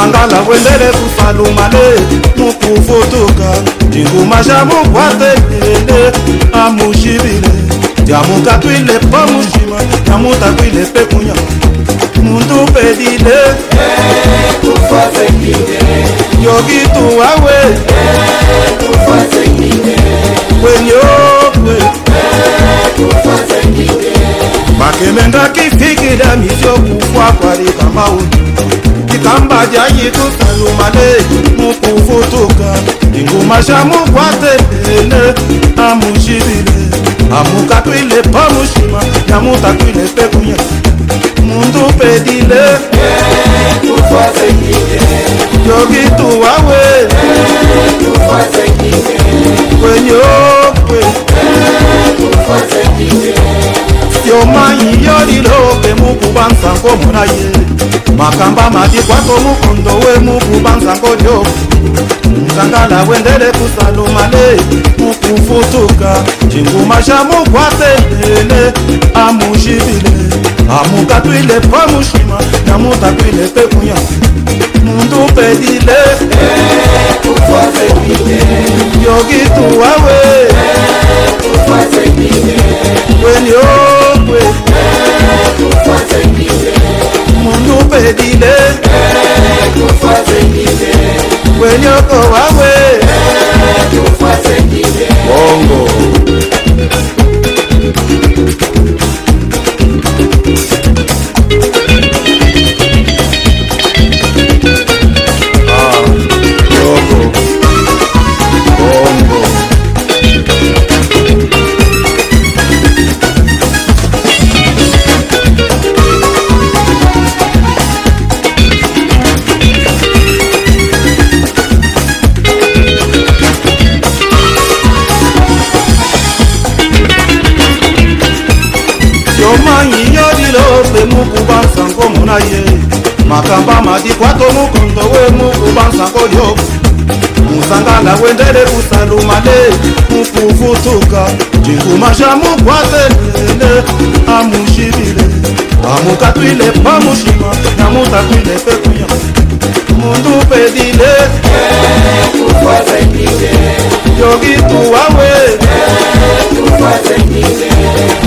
sangala wendele kufalumale mukuvutuka ndingumasha mukwatekele amushibile ndyamukakwile pamushima ndamutakwile pekunya mundu pedile yokituwawe wenyokwe bakemengaki fikila misio kufwa kwalika mauni Kitamba jayi tutelu male mukufutuka ingumashya mukwatelele amushilile amukatwile pamushima yamutakwile pekunya mundu pedile yogi tuwawe kwenyokwe yomayi yolilope mukubansango mulaye makamba madikwako mukundo we muku banzango lyo nzangala wendele kusalumale mukufutuka cinguma xa mukwatendele amuxivile amukatwile pa muxima ya mutatwile pekunya mundu pedile yogituwawe weni okwe mundu pedile. Wenyoko wawe. Bongo matikwata omukondo wemukubansankolyo musangala wendele usalumale mukufutuka cikumasha mukwatelele amushibile. Amukatwile pamushima namutakwile pekuya mundu pedile yokituwawe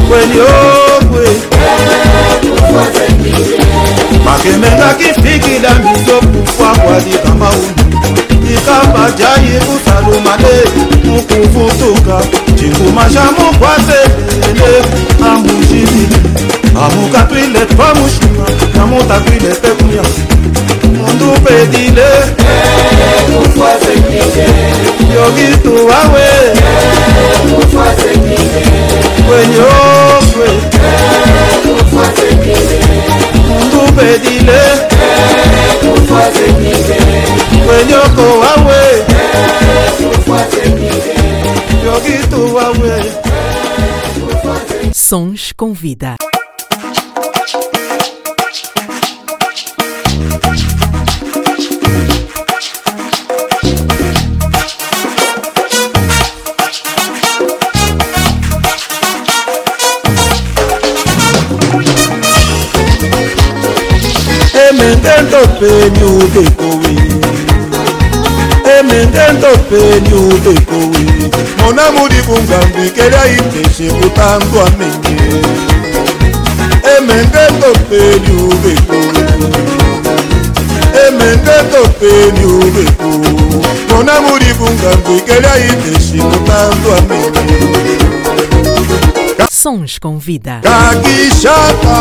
kweni okwe. makemendaki fikila mizokufa kwa likamaulu ikabajai kusalumale mukufutuka cinguma mukwasele amushilile amukakwile twamushima namutakwile pekuya mundu pedile yogitu wawe kwenye okwe. Pedile wenyoko wawe yogitu wawe Sons com vida. emengendo peni udekowe emengendo peni udekowe monamu libungambi kelia iteshe kutandwa menge emengendo peni udekowe emengendo peni udekowe monamu libungambi kelia iteshe kutandwa menge Sons com vida. kakishaka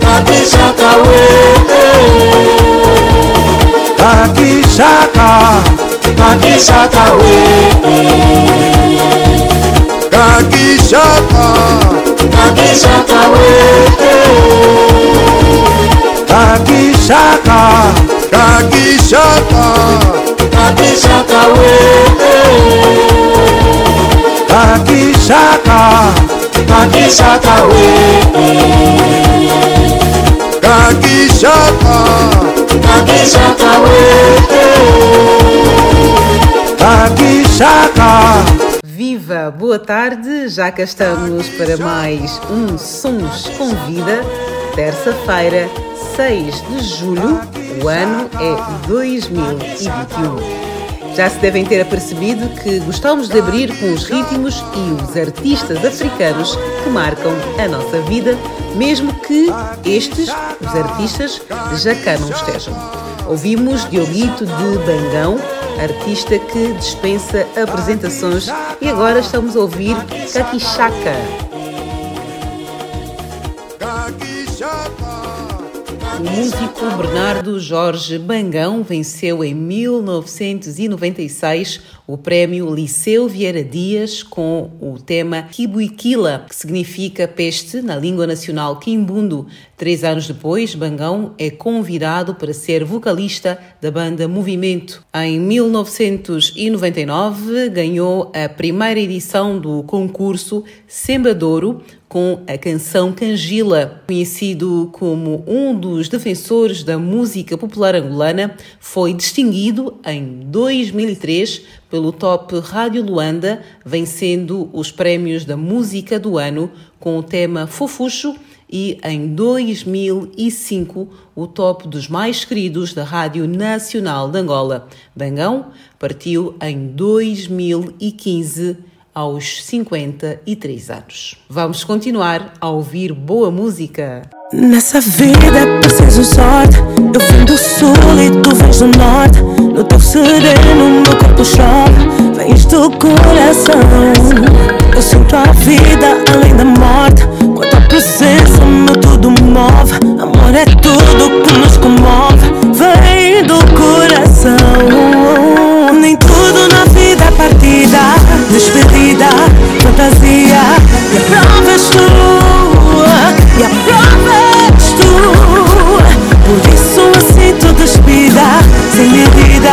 kakishaka we kakishaka we kakishaka kakishaka we kakishaka Viva, boa tarde, já cá estamos para mais um Sons com Vida, terça-feira, 6 de julho, o ano é 2021. Já se devem ter apercebido que gostamos de abrir com os ritmos e os artistas africanos que marcam a nossa vida, mesmo que estes, os artistas, já cá não estejam. Ouvimos Dioguito de Bangão, artista que dispensa apresentações, e agora estamos a ouvir Kakishaka. O músico Bernardo Jorge Bangão venceu em 1996 o prémio Liceu Vieira Dias com o tema Kibuikila, que significa peste na língua nacional quimbundo. Três anos depois, Bangão é convidado para ser vocalista da banda Movimento. Em 1999, ganhou a primeira edição do concurso Sembradouro, com a canção Cangila. Conhecido como um dos defensores da música popular angolana, foi distinguido em 2003 pelo Top Rádio Luanda, vencendo os prémios da música do ano com o tema Fofuxo e em 2005 o top dos mais queridos da Rádio Nacional de Angola. Bangão partiu em 2015 aos 53 anos. Vamos continuar a ouvir boa música. Nessa vida preciso sorte. Eu vim do sul e tu vens do norte. No teu sereno, meu corpo chove. Vens do coração. Eu sinto a vida além da morte. Com a tua presença, meu tudo move. Amor é tudo que nos comove. Vem do coração. Nem tudo na vida é partida. Despedida, fantasia. E a prova és tu. E a prova és tu. Por isso eu sinto despida. Sem medida,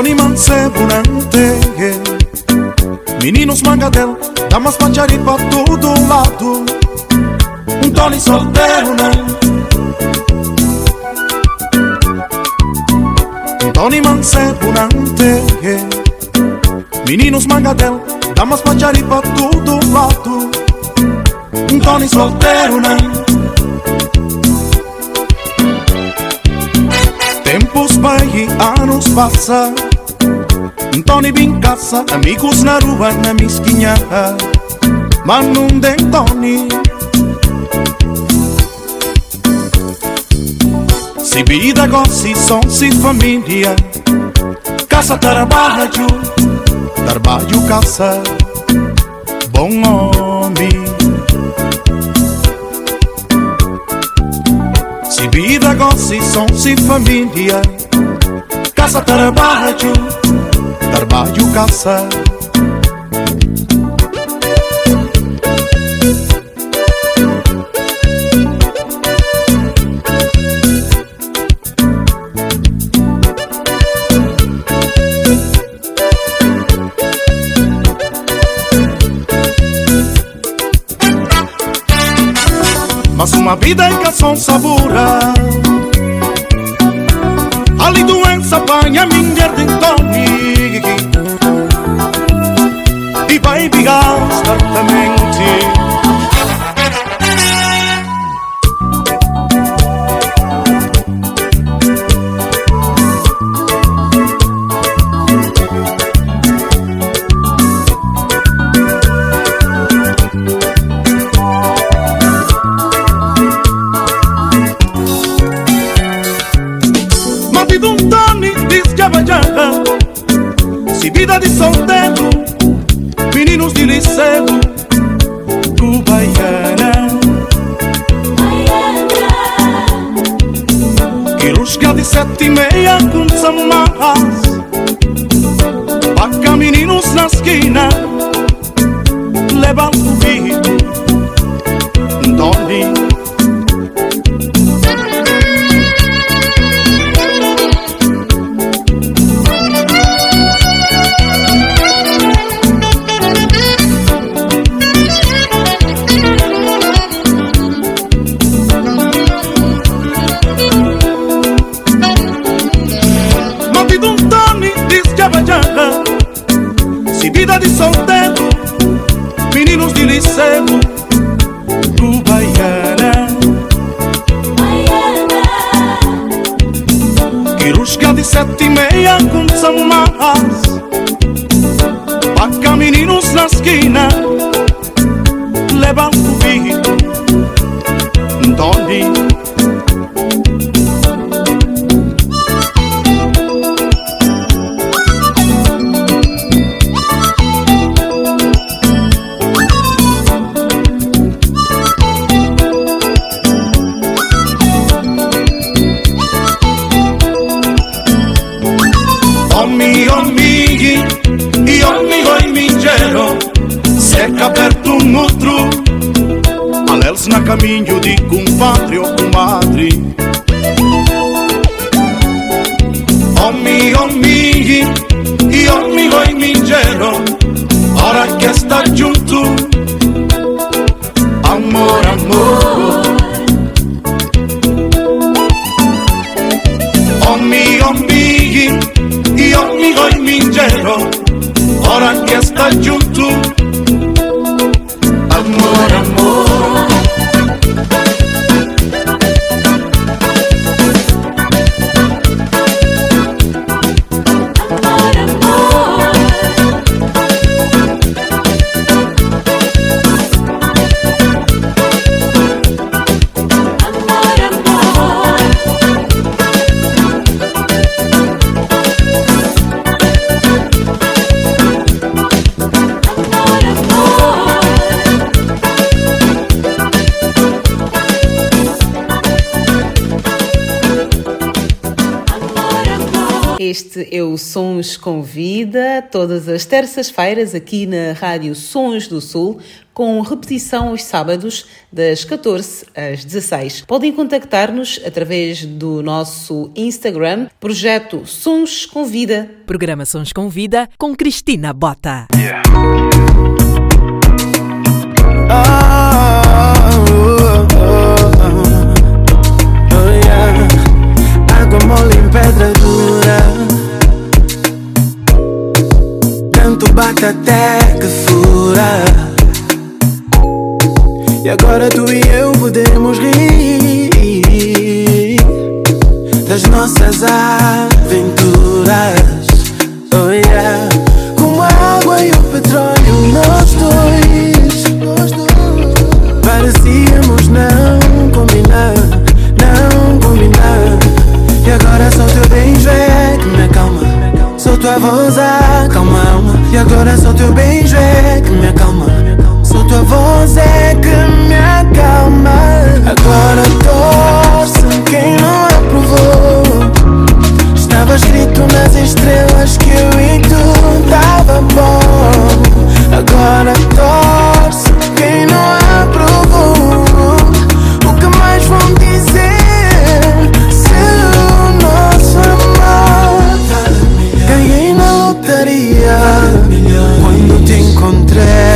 Tony Mancebo Nantegue Meninos Mangadel Damas Manjari pra todo lado Um Tony solteiro né Tony Mancebo Nantegue Meninos Mangadel Damas Manjari pra todo lado Um Tony solteiro né Tempos vai e anos passa Tony bem caça Amigos na rua, na mesquinha. Mas não tem Tony. Se vida gosta, som, se família. Casa trabalho Trabalho, casa Bom homem Se vida gosta, som, se família Casa trabalho Trabalho, casa. Mas uma vida em que são sabura Ali doença apanha minha de Tony E vai pegar certamente Sons Convida, todas as terças-feiras aqui na Rádio Sons do Sul, com repetição aos sábados, das 14 às 16. Podem contactar-nos através do nosso Instagram, Projeto Sons Convida. Programa Sons Convida com Cristina Bota. Água mole em pedra Até que fura. E agora tu e eu podemos rir Das nossas aventuras. Oh yeah. Como a água e o petróleo Nós dois Parecíamos não combinar Não combinar. E agora só teu beijo é que me acalma Só tua voz a alma E agora só teu beijo é que me acalma. Só tua voz é que me acalma. Agora torce quem não aprovou? Estava escrito nas estrelas que eu e tu tava bom. Agora torce there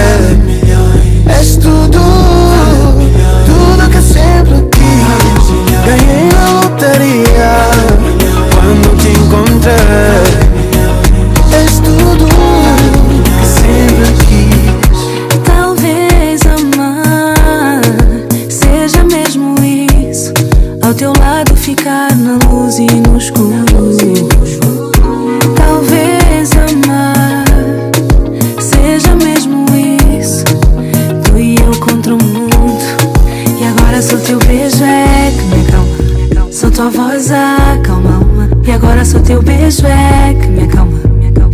voz acalma alma. E agora só teu beijo é que me acalma.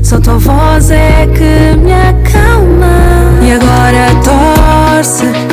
Só tua voz é que me acalma. E agora torce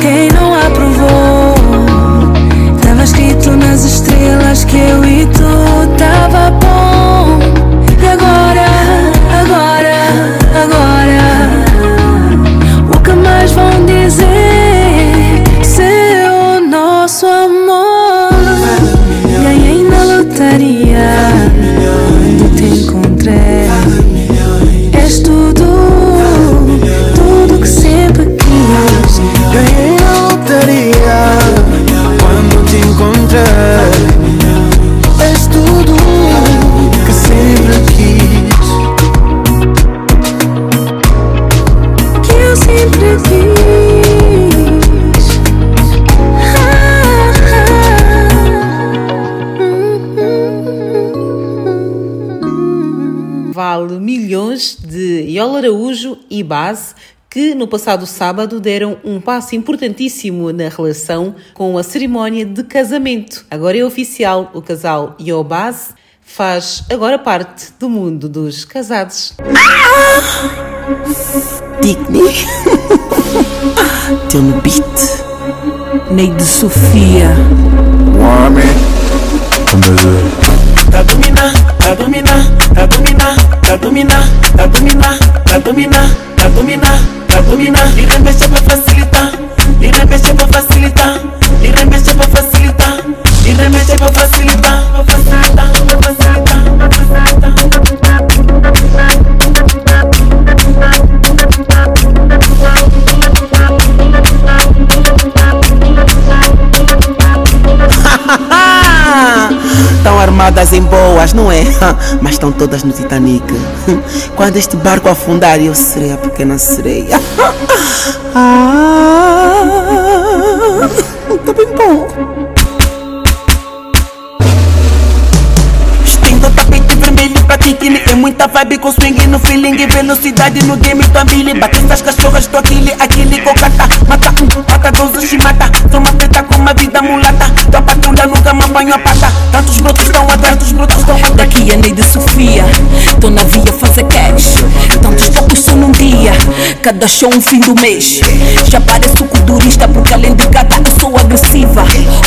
e Base que no passado sábado deram um passo importantíssimo na relação com a cerimónia de casamento. Agora é oficial, o casal Iobase faz agora parte do mundo dos casados. Digni. Teu no beat. Neide Sofia. Tá dominar, tá dominar, tá dominar, abdominal, abdominal, abdominal, abdominal, abdominal. Nirembesha facilita, facilitar, facilita, pra facilita, nirembesha facilita. facilitar, nirembesha pra facilitar, pra facilitar. Todas em boas, não é? Mas estão todas no Titanic. Quando este barco afundar, eu serei a pequena sereia. Ah, Muita vibe com swing no feeling E velocidade no game do Ambili Bate essas cachorras do Aquile, Aquile, Cocata Mata um, mata doze, chimata Sou uma preta com uma vida mulata Tua patrulha nunca me apanho a pata Tantos brotos estão atrás dos brotos estão atrás Daqui é Neide Sofia, tô na via fazer cash. Tantos poucos só num dia, cada show um fim do mês. Já pareço culturista porque além de gata eu sou agressiva.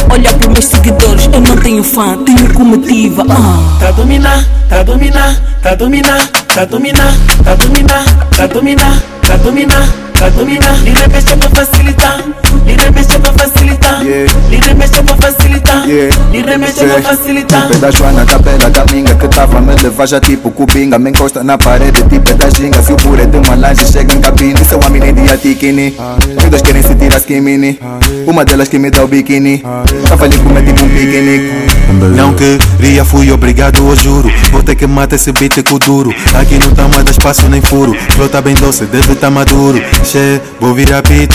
Olha pros meus seguidores, eu não tenho fã, tenho comitiva. Ah. Tá dominar, tá dominar, tá dominar, tá dominar, tá dominar, tá dominar, tá dominar, tá dominar. Lira mexe pra facilitar, lira mexe pra facilitar, lira mexe pra facilitar, lira mexe pra facilitar. Tipo é da Joana, da Bela, da Minga Que tava a me levar já tipo cubinga Me encosta na parede, tipo é da ginga Se o puro é de uma lanche, chega em cabine Sou a mina de atikini Todas querem se tirar skinny Uma delas que me dá o biquíni Tava ali como é tipo um piquenique Não queria, fui obrigado, eu juro. Vou ter que matar esse beat com duro. Aqui não tá mais espaço nem furo. Flow tá bem doce, deve tá maduro. Che, vou virar beat.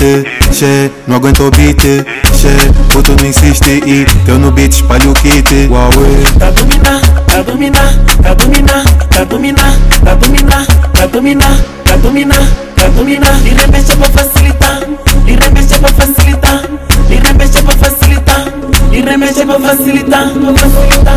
Che, não aguento o beat. Che, puto não insiste e Teu no beat espalha o kit. Huawei Tá dominar, tá dominar, tá dominar, tá dominar, tá dominar, tá dominar, tá dominar, tá dominar. Lira mexe pra facilitar, lira mexe pra facilitar, facilitar, facilitar,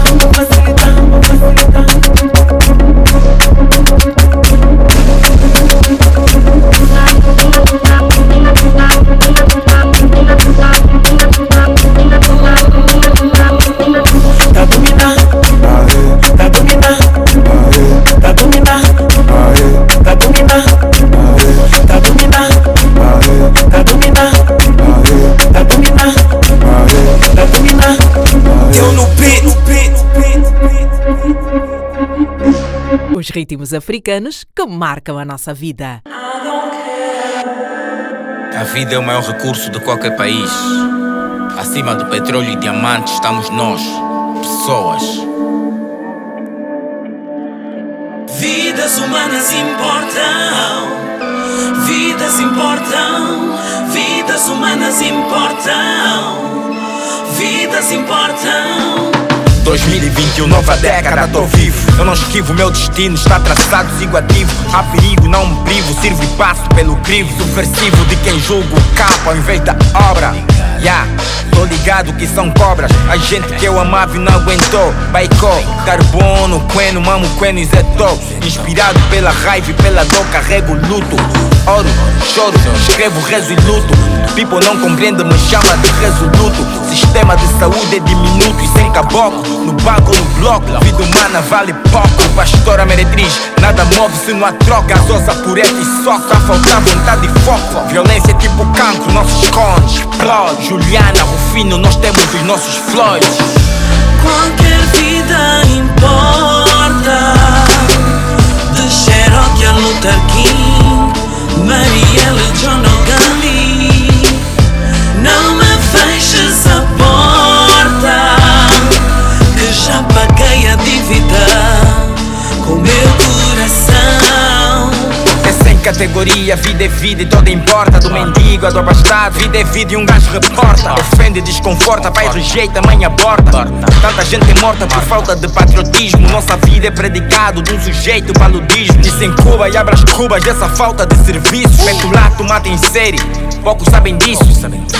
ritmos africanos que marcam a nossa vida. A vida é o maior recurso de qualquer país. Acima do petróleo e diamantes estamos nós, pessoas. Vidas humanas importam. Vidas importam. Vidas humanas importam. Vidas importam. 2021, nova década, tô vivo. Eu não esquivo, meu destino está traçado, sigo ativo. Há perigo, não me privo, sirvo e passo pelo crivo. Subversivo de quem julga o capa ao invés da obra. Yeah, tô ligado que são cobras. A gente que eu amava e não aguentou. Baicó, carbono, queno, mamo, queno e zetou. Inspirado pela raiva e pela dor, carrego luto. Oro, choro, escrevo, rezo e luto. People não compreende, me chama de resoluto. Sistema de saúde é diminuto e sem caboclo. No banco, no bloco, vida humana vale pouco. Pastora meretriz, nada move se não há troca. Gasosa, pureza e só, só falta vontade e foco. Violência é tipo cancro, nossos esconde, explode. Juliana, Rufino, nós temos os nossos flows. Qualquer vida importa. De Cherokee a Luther King, Marielle, John O'Gandhi. Não me feches a porta, que já paguei a dívida categoria, vida é vida e toda importa. Do mendigo a do abastado, vida é vida e um gajo reporta. Ofende, desconforta, pai rejeita, mãe aborta. Tanta gente é morta por falta de patriotismo. Nossa vida é predicado de um sujeito paludismo. Dizem Cuba e abra as cubas dessa falta de serviço. Peculato mata em série, poucos sabem disso.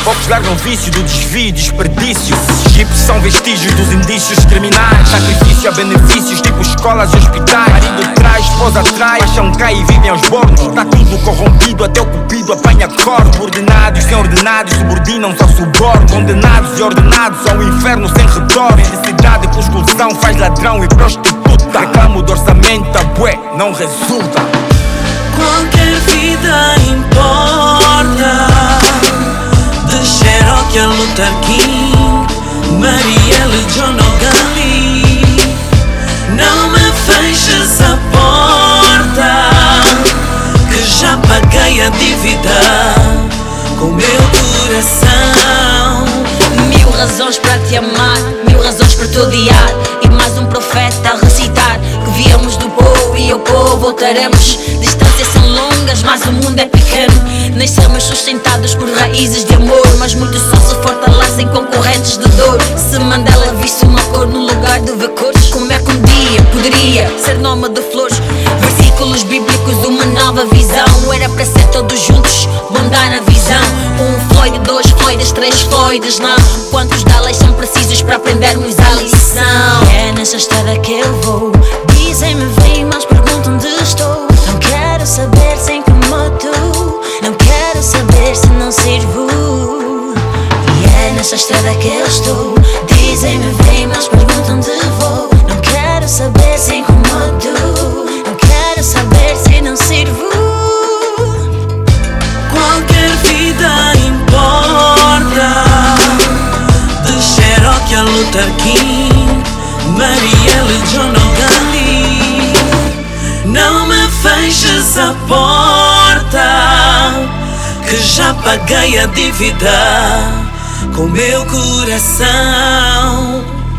Poucos largam vício do desvio desperdício. Chips são vestígios dos indícios criminais. Sacrifício a benefícios, tipo escolas e hospitais. Marido traz, esposa traz, acham cai e vivem aos bordos. Tá tudo corrompido, até o cupido apanha corpo. Ordenados sem ordenados, subordinam-se ao suborno. Condenados e ordenados ao inferno sem retorno. Felicidade com exclusão faz ladrão e prostituta. Reclamo do orçamento, a bué, não resulta. Qualquer vida importa. A Luther King, Marielle, John O'Gandhi. Não me feches a porta, que já paguei a dívida com meu coração. Mil razões para te amar, mil razões para te odiar. E mais um profeta dia pô, voltaremos. Distâncias são longas, mas o mundo é pequeno. Nascemos sustentados por raízes de amor, mas muitos só se fortalecem com correntes de dor. Se Mandela visse uma cor no lugar de ver cores, como é que um dia poderia ser nome de flores? Versículos bíblicos, uma nova visão. Era para ser todos juntos, bondar na visão. Um Floyd, dois Floyds, três Floyds, não. Quantos delas são precisos para aprendermos a lição? É nessa estrada que eu vou. Dizem-me Nessa estrada que eu estou. Dizem-me vem, mas perguntam onde vou. Não quero saber sem que moto. Não quero saber se não sirvo. Qualquer vida importa De Cherokee a Luther King Marielle John Gandhi Não me feches a porta Que já paguei a dívida Com meu coração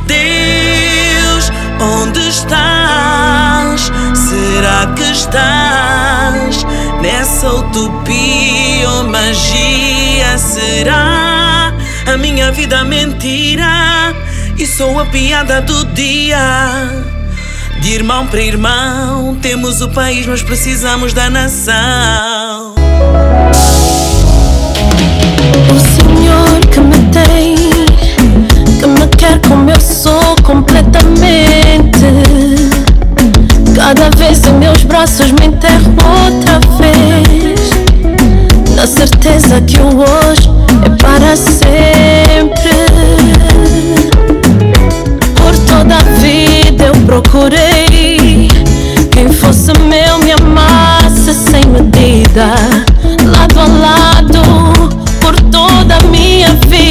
Deus, onde estás? Será que estás nessa utopia ou magia? Será a minha vida mentira? E sou a piada do dia. De irmão para irmão, temos o país, mas precisamos da nação. Que me quer como eu sou completamente. Cada vez em meus braços me enterro outra vez. Na certeza que o hoje é para sempre. Por toda a vida eu procurei quem fosse meu, me amasse sem medida. Lado a lado, por toda a minha vida.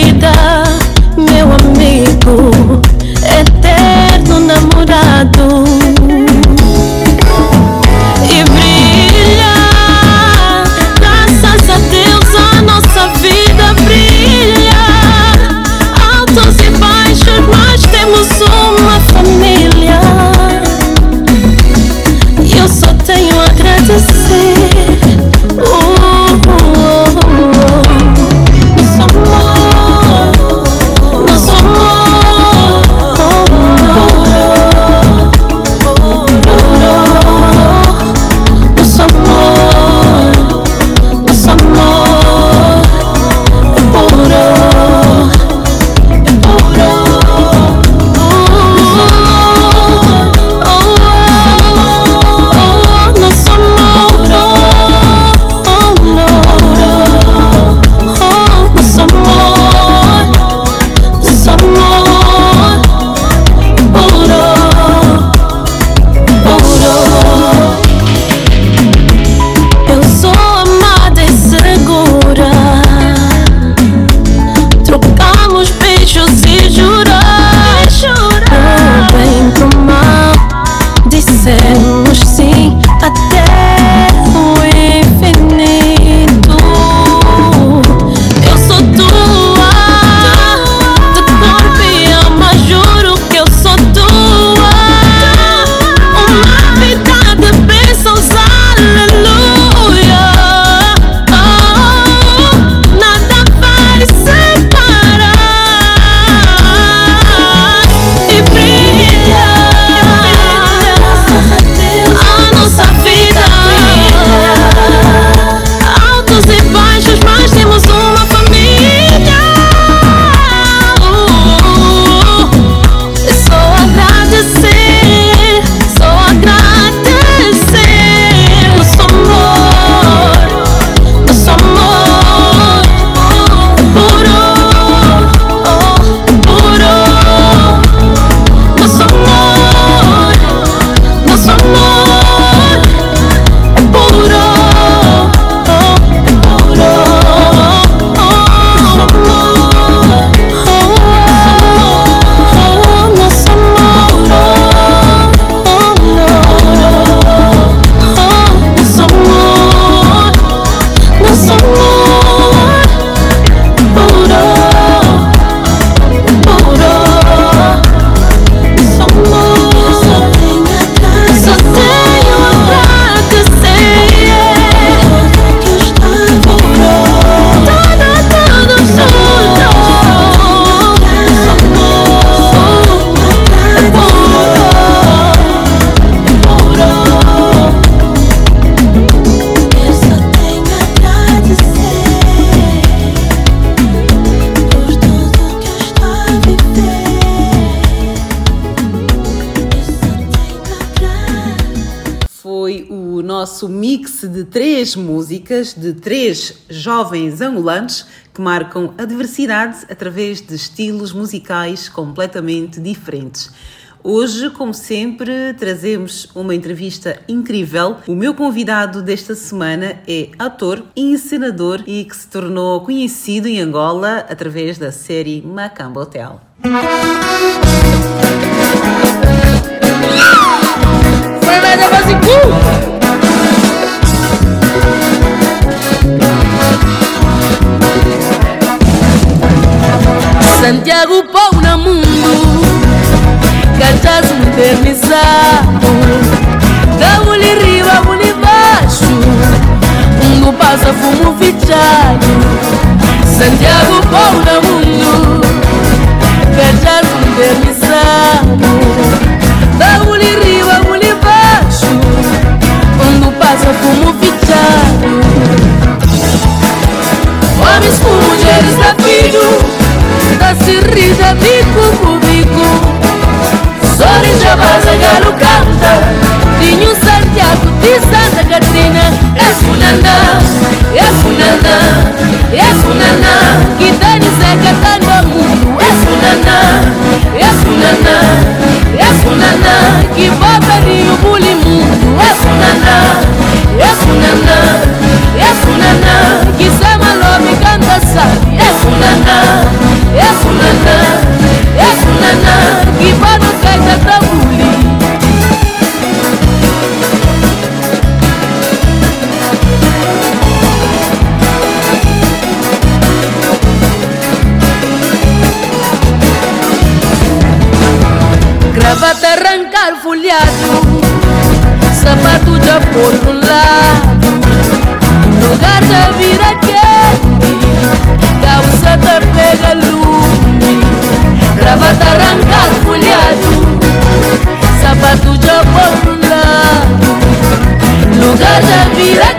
Três músicas de três jovens angolanos que marcam a diversidade através de estilos musicais completamente diferentes. Hoje, como sempre, trazemos uma entrevista incrível. O meu convidado desta semana é ator e encenador e que se tornou conhecido em Angola através da série Macamba Hotel. Foi Santiago na mundo Cachaço modernizado Dá-me riba, muli baixo Mundo passa fumo fichado. Santiago na mundo Cachaço modernizado Dá-me riba, muli baixo Mundo passa fumo fichado. Homens com mulheres da filho da si bico biku po biku Zori žaba za galu kanta Dinju Santiago, de Santa Catrina Es unana, es unana, es unana Kitani se katando mundu Es é es é es unana Kibaba ni ubuli mundu Es unana, es unana por un lado, rogar la vida que causa te pega lumi, gravata arrancar culiado, zapato ya por un lado, lugar la vida que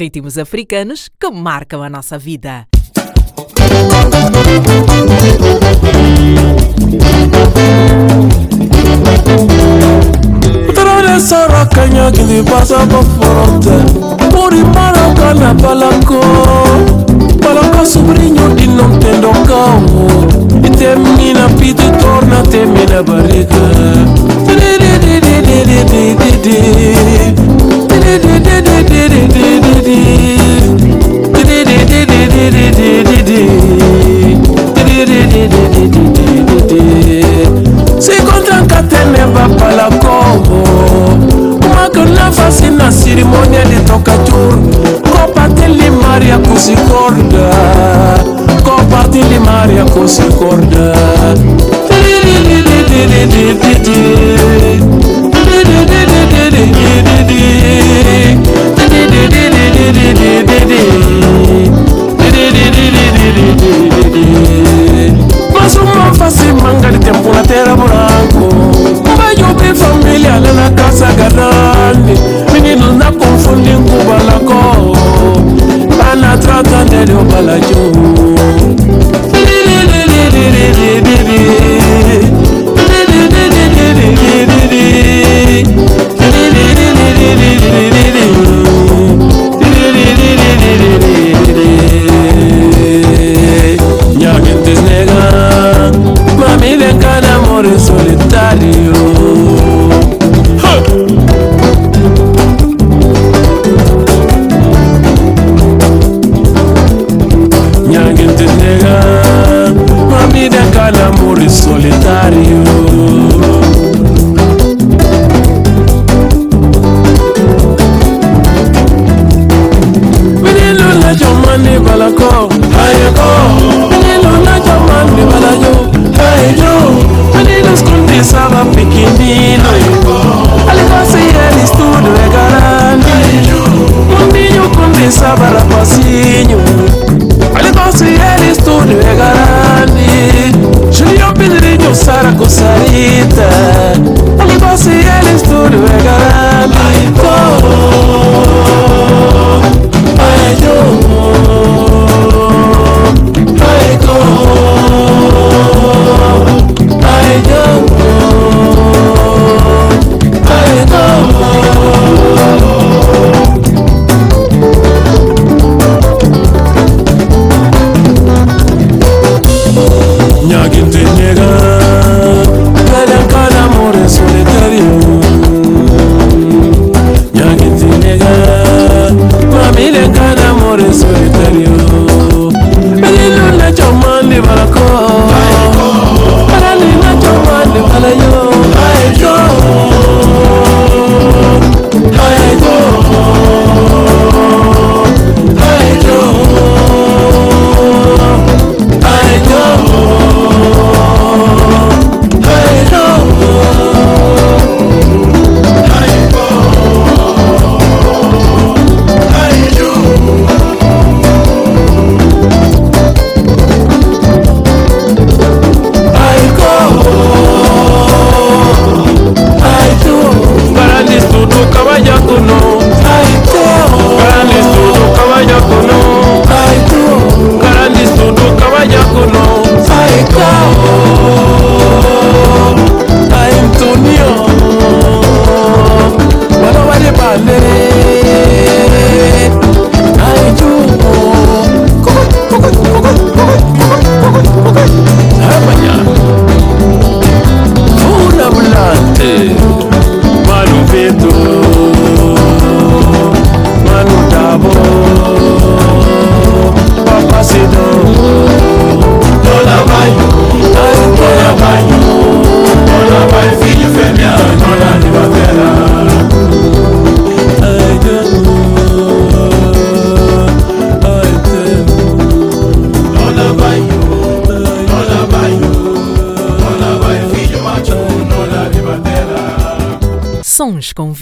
ritmos africanos que marcam a nossa vida. Sara Puri sobrinho di non tendo camo E termina pito e torna di di di di di di di Di Si kontanka tene bapala kombo makona fasi na sirimonia letoka tur kopateli maria kusikorda kopateli maria kusikorda Did it, did it, did it, did it, did it, did it, did it, did it, did it, basuma fasi mangali tempula tera bulanko bayobe familia lana kasagadani minino na konfundi nkubalako bana tratanelio balajo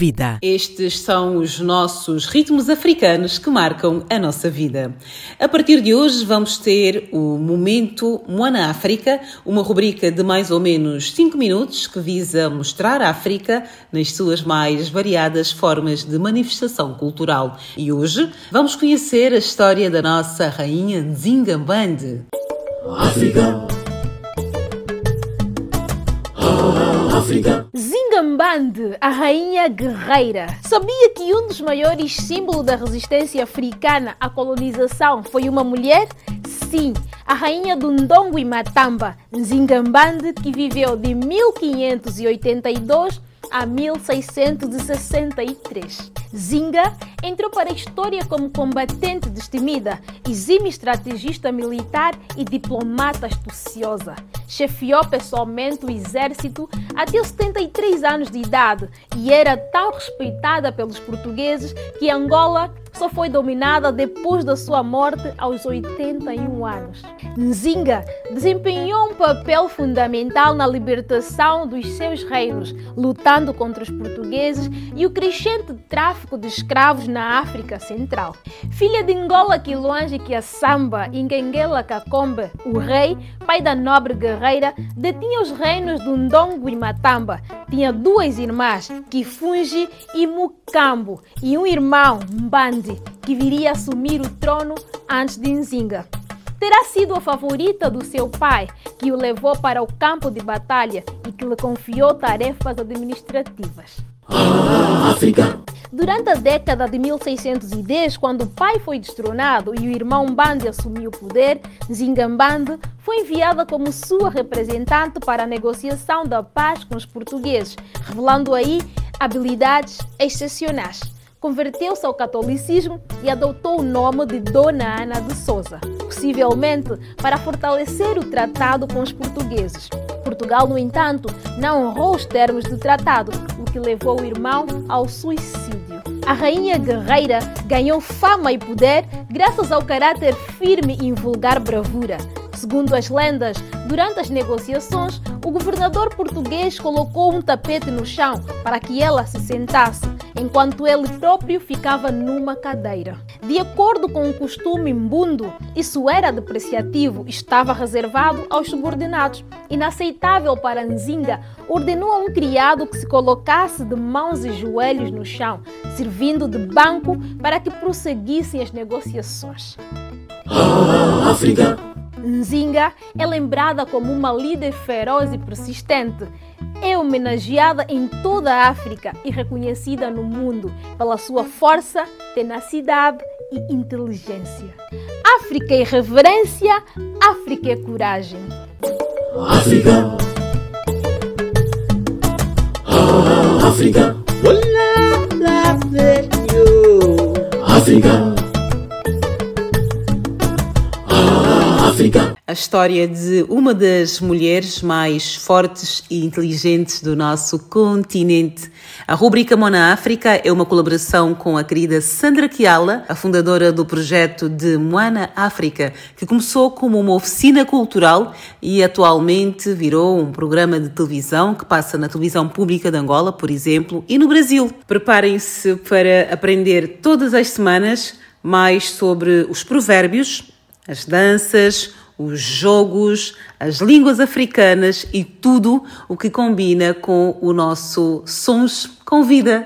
Vida. Estes são os nossos ritmos africanos que marcam a nossa vida. A partir de hoje vamos ter o Momento Moana África, uma rubrica de mais ou menos 5 minutos que visa mostrar a África nas suas mais variadas formas de manifestação cultural. E hoje vamos conhecer a história da nossa rainha Nzingambande. África. África. Zingambande, a rainha guerreira. Sabia que um dos maiores símbolos da resistência africana à colonização foi uma mulher? Sim, a rainha do Ndongo e Matamba, Zingambande, que viveu de 1582 a 1663. Zinga entrou para a história como combatente destemida, exime estrategista militar e diplomata astuciosa. Chefiou pessoalmente o exército até os 73 anos de idade e era tão respeitada pelos portugueses que Angola só foi dominada depois da sua morte aos 81 anos. Nzinga desempenhou um papel fundamental na libertação dos seus reinos, lutando contra os portugueses e o crescente tráfico de escravos na África Central. Filha de Ngola Quilonge Kiassamba e Ngenguela Kakombe, o rei, pai da nobre guerreira, detinha os reinos do Ndongo e Matamba. Tinha duas irmãs, Kifungi e Mukambo, e um irmão, Mbandi que viria assumir o trono antes de Nzinga. Terá sido a favorita do seu pai, que o levou para o campo de batalha e que lhe confiou tarefas administrativas. África. Durante a década de 1610, quando o pai foi destronado e o irmão Mbandi assumiu o poder, Zingambande foi enviada como sua representante para a negociação da paz com os portugueses, revelando aí habilidades excepcionais converteu-se ao catolicismo e adotou o nome de Dona Ana de Souza, possivelmente para fortalecer o tratado com os portugueses. Portugal, no entanto, não honrou os termos do tratado, o que levou o irmão ao suicídio. A rainha guerreira ganhou fama e poder graças ao caráter firme e invulgar bravura. Segundo as lendas, durante as negociações, o governador português colocou um tapete no chão para que ela se sentasse, enquanto ele próprio ficava numa cadeira. De acordo com o costume imbundo, isso era depreciativo estava reservado aos subordinados. Inaceitável para Nzinga, ordenou a um criado que se colocasse de mãos e joelhos no chão, servindo de banco para que prosseguissem as negociações. Ah, África. Nzinga é lembrada como uma líder feroz e persistente. É homenageada em toda a África e reconhecida no mundo pela sua força, tenacidade e inteligência. África é reverência, África é coragem. África. Ah, África. África. África. A história de uma das mulheres mais fortes e inteligentes do nosso continente. A rubrica Mona África é uma colaboração com a querida Sandra Kiala, a fundadora do projeto de Moana África, que começou como uma oficina cultural e atualmente virou um programa de televisão que passa na televisão pública de Angola, por exemplo, e no Brasil. Preparem-se para aprender todas as semanas mais sobre os provérbios as danças, os jogos, as línguas africanas e tudo o que combina com o nosso Sons com Vida.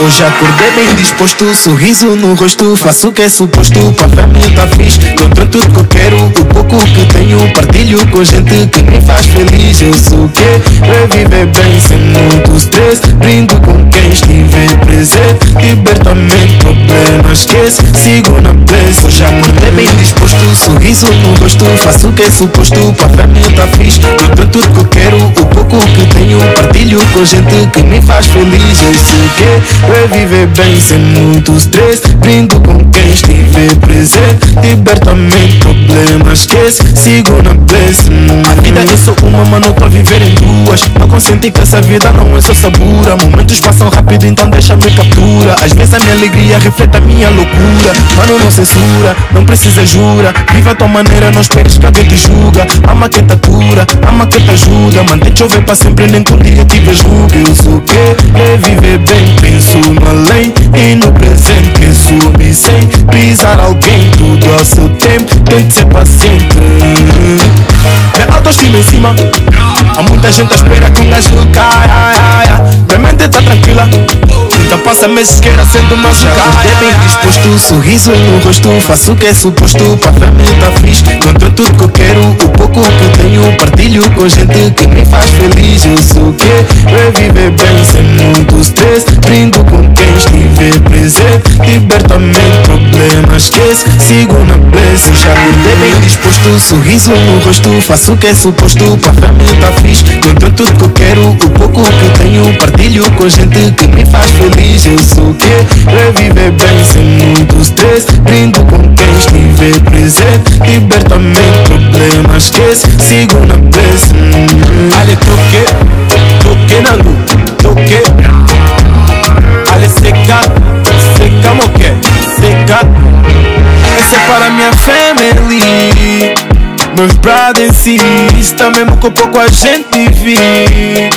Hoje acordei bem disposto, sorriso no rosto Faço o que é suposto, pra família tá fixe Contra tudo que eu quero, o pouco que tenho Partilho com gente que me faz feliz. Eu sou o que? É viver bem sem muito stress Brindo com quem estiver presente. Liberta-me problemas, esquece Sigo na bless Hoje acordei bem disposto, sorriso no rosto Faço o que é suposto, pra família tá fixe Contra tudo que eu quero, o pouco que tenho Partilho com gente que me faz feliz. Eu sou o que? Viver bem sem muito stress Brindo com quem estiver presente Liberta-me problemas, esquece. Sigo na bless A vida é só uma, mano, tô a viver em duas. Não consenti que essa vida não é só sabura. Momentos passam rápido, então deixa-me captura. Às vezes a minha alegria reflete a minha loucura. Mano, não censura, não precisa jura. Viva a tua maneira, não esperes que alguém te julga. Ama quem te cura, ama quem te ajuda. Mantém chover para sempre, nem que um dia Eu sou o que? É viver bem, penso no além E no presente subir sem pisar alguém Tudo ao seu tempo, tente ser paciente Minha autoestima em cima Há muita gente à espera que um gajo caia Minha mente tá tranquila então passa meses queira sendo uma cara bem disposto, sorriso no rosto Faço o que é suposto, pra família tá fixe Contra tudo que eu quero, o pouco que tenho Partilho com gente que me faz feliz. Eu sou o que? É viver bem sem muito stress Brindo com quem estiver presente Liberta-me problemas, esquece. Sigo na bless, já acordei bem disposto. Sorriso no rosto, faço o que é suposto. Pra família tá fixe tudo que eu quero, o pouco que tenho Partilho com gente que me faz feliz. Eu sou que? É viver bem sem muito stress. Brindo com quem estiver presente Liberta-me problemas, esquece. Sigo na bless Ale toque, toque na luz Toque Ale seca, seca moque Seca Essa é para minha family. Meus brothers e sisters Também com pouco a gente vive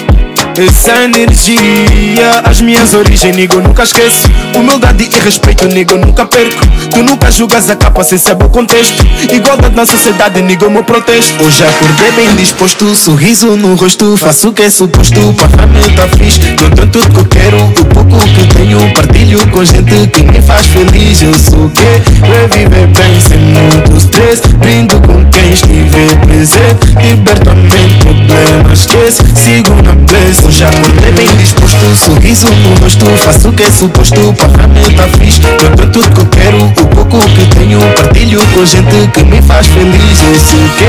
essa energia, as minhas origens, nego, nunca esqueço. Humildade e respeito, nego, nunca perco. Tu nunca julgas a capa sem saber o contexto. Igualdade na sociedade, nego, meu protesto. Hoje acordei bem disposto, sorriso no rosto. Faço o que é suposto, pra família tá fixe. Tenho tudo que eu quero, o pouco que tenho. Partilho com gente que me faz feliz. Eu sou o que? É viver bem sem muito stress. Brindo com quem estiver presente. Liberta-me problemas, esquece. Sigo na bless. Hoje acordei bem disposto, sorriso no rosto Faço o que é suposto, pra família tá fixe. Eu tudo que eu quero, o pouco que tenho Partilho com gente que me faz feliz. Eu sei que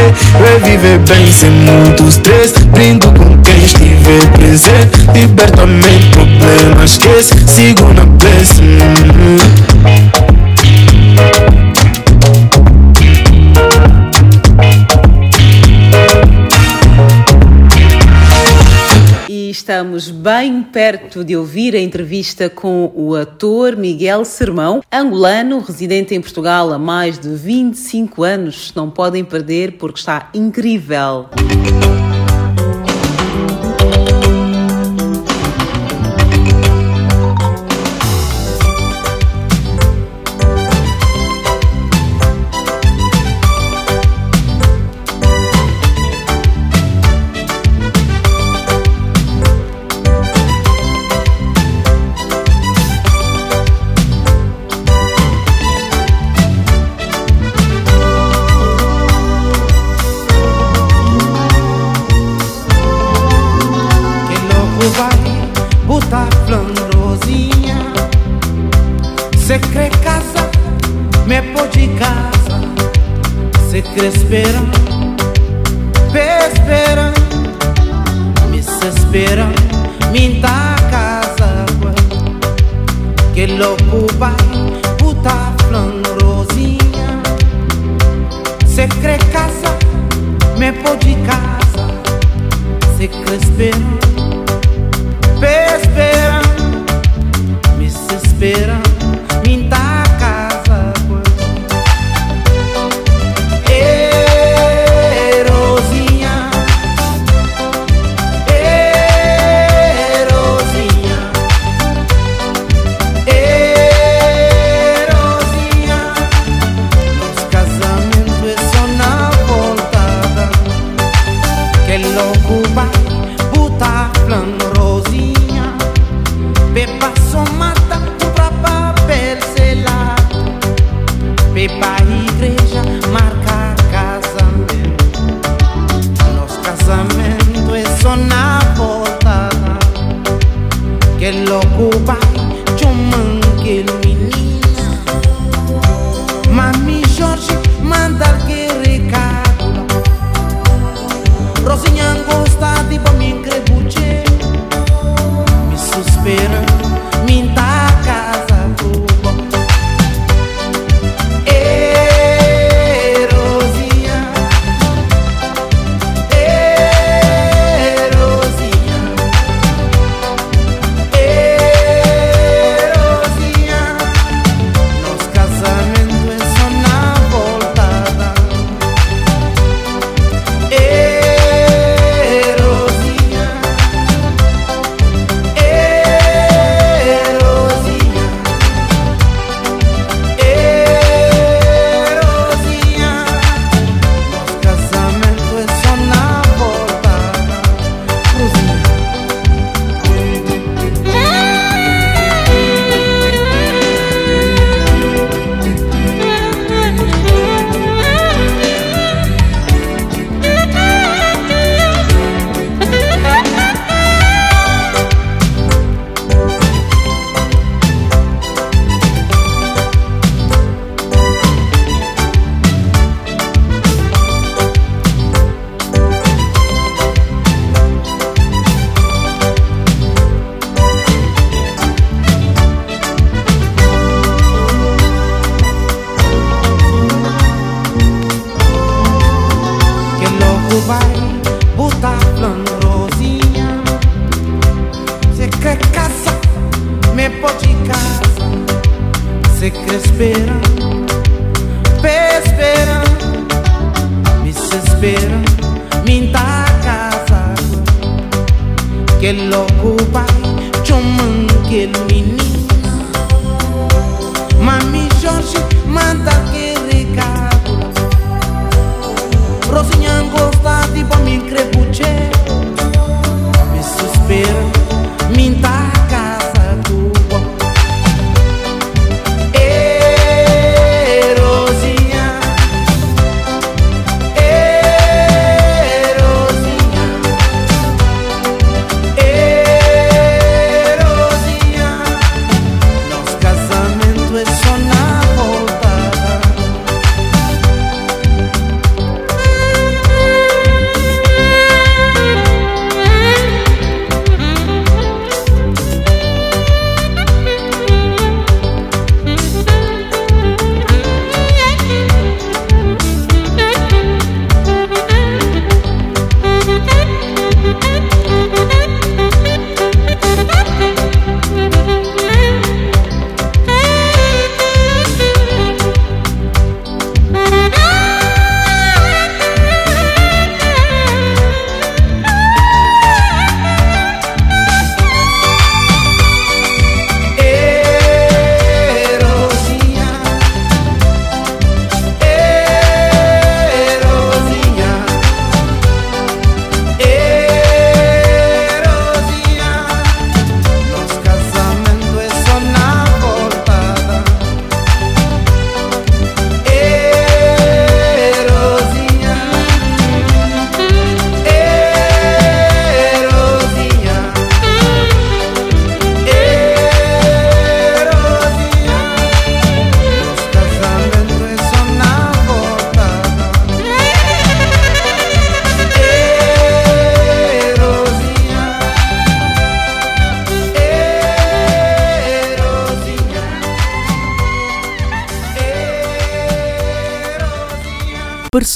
é viver bem sem muito stress. Brindo com quem estiver presente Liberta-me problemas, esquece Sigo na bless estamos bem perto de ouvir a entrevista com o ator Miguel Sermão, angolano, residente em Portugal há mais de 25 anos. Não podem perder porque está incrível. Que Se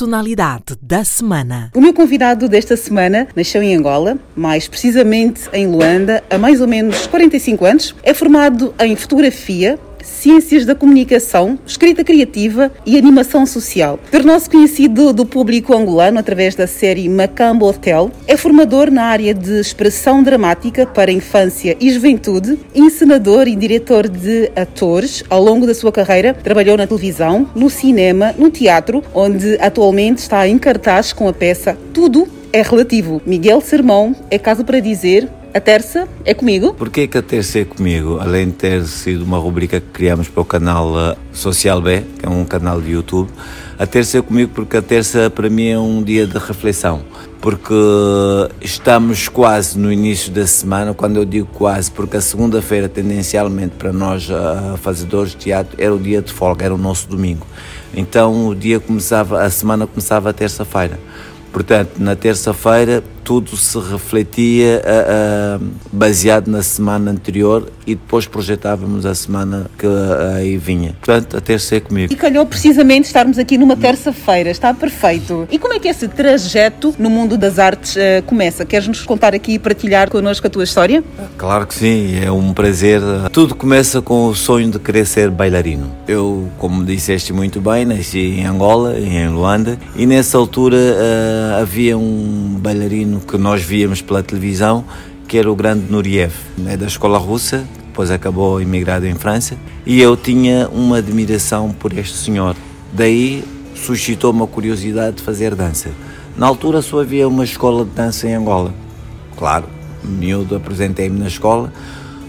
Personalidade da semana. O meu convidado desta semana nasceu em Angola, mais precisamente em Luanda, há mais ou menos 45 anos. É formado em fotografia, ciências da comunicação, escrita criativa e animação social. Tornou-se conhecido do público angolano através da série Macambo Hotel. É formador na área de expressão dramática para infância e juventude, encenador e diretor de atores. Ao longo da sua carreira, trabalhou na televisão, no cinema, no teatro, onde atualmente está em cartaz com a peça Tudo é Relativo. Miguel Sermão é caso para dizer a terça é comigo. Porquê que a terça é comigo? Além de ter sido uma rubrica que criamos para o canal eh, Social B, que é um canal de YouTube, a terça é comigo porque a terça para mim é um dia de reflexão. Porque estamos quase no início da semana, quando eu digo quase, porque a segunda-feira, tendencialmente para nós eh, fazedores de teatro, era o dia de folga, era o nosso domingo. Então o dia começava, a semana começava a terça-feira. Portanto, na terça-feira tudo se refletia baseado na semana anterior e depois projetávamos a semana que aí vinha. Portanto, a terça é comigo. E calhou precisamente estarmos aqui numa terça-feira, está perfeito. E como é que esse trajeto no mundo das artes eh, começa? Queres-nos contar aqui e partilhar connosco a tua história? Claro que sim, é um prazer. Tudo começa com o sonho de querer ser bailarino. Eu, como disseste muito bem, nasci em Angola, em Luanda, e nessa altura ah, havia um bailarino que nós víamos pela televisão, que era o grande Nuriev, né, da escola russa, depois acabou imigrado em França, e eu tinha uma admiração por este senhor. Daí suscitou uma curiosidade de fazer dança. Na altura só havia uma escola de dança em Angola. Claro, miúdo, apresentei-me na escola,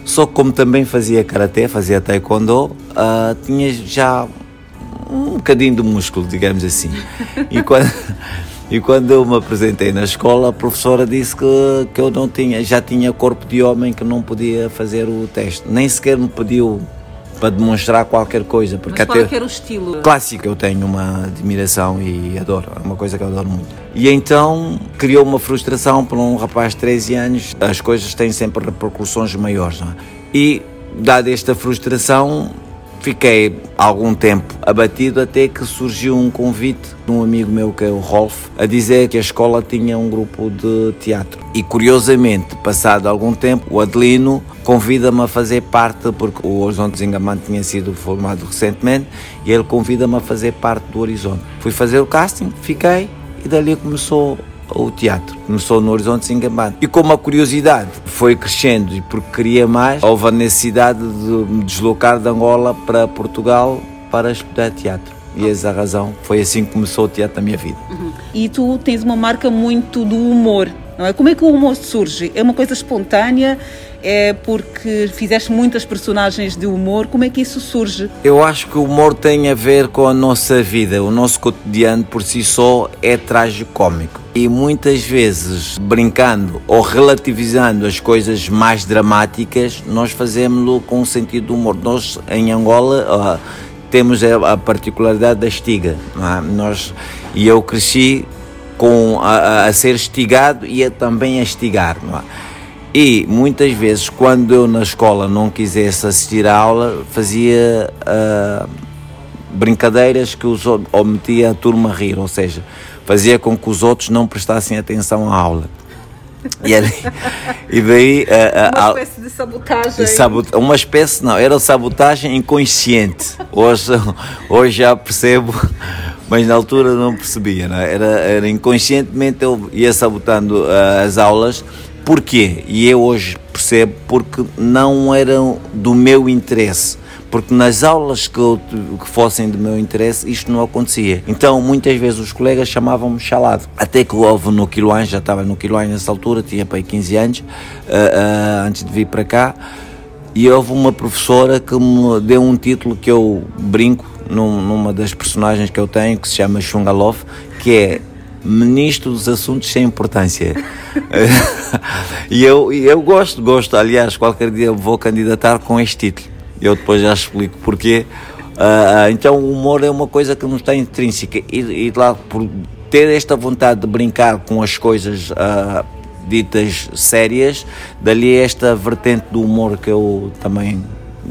só que como também fazia karaté, fazia taekwondo, ah, tinha já um bocadinho de músculo, digamos assim. E quando, e quando eu me apresentei na escola, a professora disse que, que eu não tinha, já tinha corpo de homem que não podia fazer o teste. Nem sequer me pediu para demonstrar qualquer coisa. Porque Mas qual é até era o estilo? clássico eu tenho uma admiração e adoro, é uma coisa que eu adoro muito. E então criou uma frustração para um rapaz de 13 anos, as coisas têm sempre repercussões maiores, não é? E dada esta frustração, fiquei algum tempo abatido até que surgiu um convite de um amigo meu que é o Rolf a dizer que a escola tinha um grupo de teatro. E curiosamente, passado algum tempo, o Adelino convida-me a fazer parte, porque o Horizonte Zingamante tinha sido formado recentemente, e ele convida-me a fazer parte do Horizonte. Fui fazer o casting, fiquei e dali começou o teatro. Começou no Horizonte Singambante. E como a curiosidade foi crescendo e porque queria mais, houve a necessidade de me deslocar de Angola para Portugal para estudar teatro. E essa é a razão, foi assim que começou o teatro na minha vida. Uhum. E tu tens uma marca muito do humor, não é? Como é que o humor surge? É uma coisa espontânea? É porque fizeste muitas personagens de humor? Como é que isso surge? Eu acho que o humor tem a ver com a nossa vida. O nosso cotidiano por si só é trágico-cómico. E muitas vezes, brincando ou relativizando as coisas mais dramáticas, nós fazemos-lo com um sentido de humor. Nós, em Angola, temos a, particularidade da estiga. É? Nós, e eu cresci com a, a, ser estigado e a, também a estigar. É? E muitas vezes, quando eu na escola não quisesse assistir à aula, fazia uh, brincadeiras que os, ou metia a turma a rir, ou seja, fazia com que os outros não prestassem atenção à aula. E, e daí. Uh, uma espécie de sabotagem. Sabot, uma espécie, não, era sabotagem inconsciente. Hoje, hoje já percebo, mas na altura não percebia. Não? É? Era, era inconscientemente eu ia sabotando uh, as aulas. Porquê? E eu hoje percebo porque não eram do meu interesse porque nas aulas que, eu, que fossem do meu interesse isto não acontecia. Então muitas vezes os colegas chamavam-me chalado. Até que houve no Quiloães, já estava no Quiloães nessa altura, tinha para aí 15 anos, uh, uh, antes de vir para cá, e houve uma professora que me deu um título que eu brinco num, numa das personagens que eu tenho, que se chama Shungalov, que é Ministro dos Assuntos Sem Importância. e eu, eu gosto, gosto, aliás, qualquer dia vou candidatar com este título eu depois já explico porquê. Uh, então o humor é uma coisa que nos está intrínseca e, e lá por ter esta vontade de brincar com as coisas uh, ditas sérias, dali é esta vertente do humor que eu também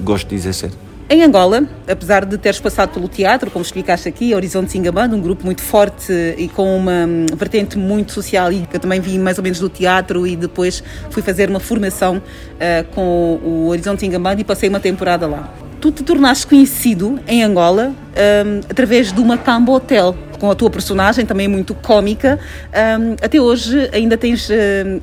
gosto de dizer ser. Em Angola, apesar de teres passado pelo teatro, como explicaste aqui, Horizonte Singabando, um grupo muito forte e com uma hum, vertente muito social, e que eu também vi mais ou menos do teatro e depois fui fazer uma formação uh, com o Horizonte Singabando e passei uma temporada lá. Tu te tornaste conhecido em Angola um, através do Macambo Hotel, com a tua personagem também muito cómica. Um, até hoje ainda tens uh,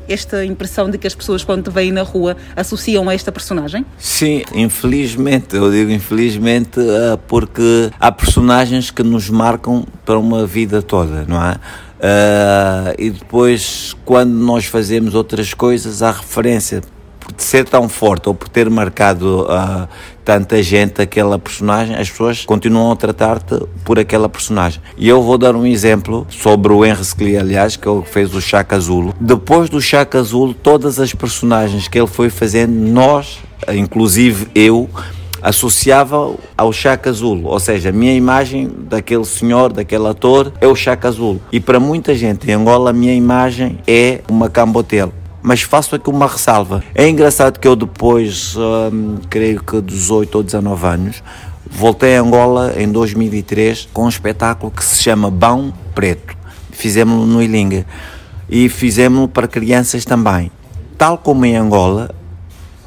esta impressão de que as pessoas quando te veem na rua associam a esta personagem? Sim, infelizmente, eu digo infelizmente uh, porque há personagens que nos marcam para uma vida toda, não é? Uh, e depois, quando nós fazemos outras coisas, há referência por ser tão forte ou por ter marcado uh, tanta gente aquela personagem, as pessoas continuam a tratar-te por aquela personagem. E eu vou dar um exemplo sobre o Henry Scli, aliás, que ele fez o Chaka Azul. Depois do Chaka Azul, todas as personagens que ele foi fazendo, nós, inclusive eu, associava ao Chaka Azul, ou seja, a minha imagem daquele senhor, daquele ator, é o Chaka Azul. E para muita gente em Angola, a minha imagem é uma Cambotel mas faço aqui uma ressalva. É engraçado que eu depois, hum, creio que 18 ou 19 anos, voltei a Angola em 2003 com um espetáculo que se chama Bão Preto. Fizemos-lo no Ilinga e fizemos-lo para crianças também. Tal como em Angola,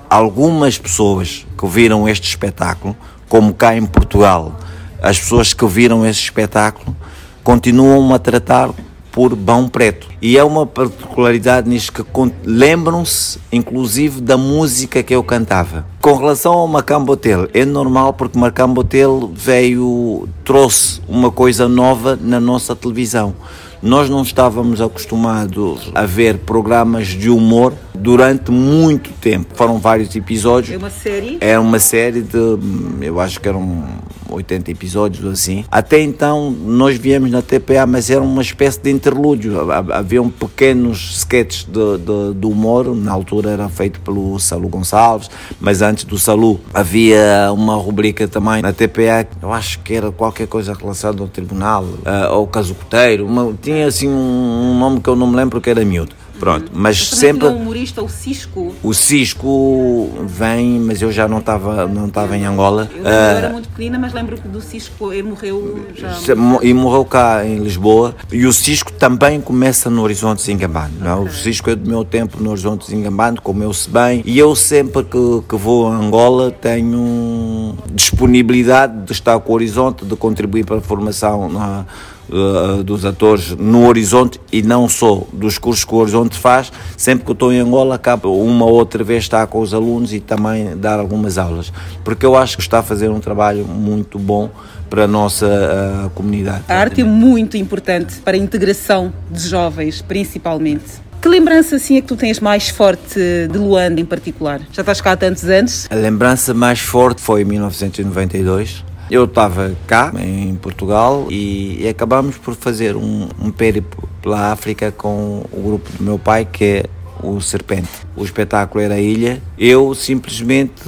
algumas pessoas que viram este espetáculo, como cá em Portugal, as pessoas que viram este espetáculo continuam a tratar por Bão Preto. E é uma particularidade nisto que lembram-se, inclusive, da música que eu cantava. Com relação ao Macambotel, é normal porque Macambotel veio, trouxe uma coisa nova na nossa televisão. Nós não estávamos acostumados a ver programas de humor durante muito tempo. Foram vários episódios. É uma série? Era uma série de, eu acho que eram 80 episódios assim. Até então nós viemos na TPA, mas era uma espécie de interlúdio. Haviam pequenos sketches de, de, de humor, na altura era feito pelo Salu Gonçalves, mas antes do Salu havia uma rubrica também na TPA, eu acho que era qualquer coisa relacionada ao tribunal, uh, ao caso coteiro, uma, tinha assim um, um, nome que eu não me lembro que era miúdo. Pronto, mas sempre. um humorista, o Cisco. O Cisco vem, mas eu já não estava não estava em Angola. Eu, Ah, eu era muito pequenina, mas lembro que do Cisco ele morreu já. E morreu cá em Lisboa. E o Cisco também começa no Horizonte Zingambando. Não? é? O Cisco é do meu tempo no Horizonte Zingambando, comeu-se bem. E eu sempre que, que vou a Angola tenho disponibilidade de estar com o Horizonte, de contribuir para a formação na- eh, dos atores no Horizonte e não só dos cursos que o Horizonte faz. Sempre que eu estou em Angola, acabo uma ou outra vez estar com os alunos e também dar algumas aulas. Porque eu acho que está a fazer um trabalho muito bom para a nossa eh, comunidade. A arte é muito importante para a integração de jovens, principalmente. Que lembrança assim é que tu tens mais forte de Luanda em particular? Já estás cá há tantos anos? A lembrança mais forte foi em 1992. Eu estava cá, em Portugal, e, e acabamos por fazer um, um périplo pela África com o grupo do meu pai, que é o Serpente. O espetáculo era a ilha. Eu simplesmente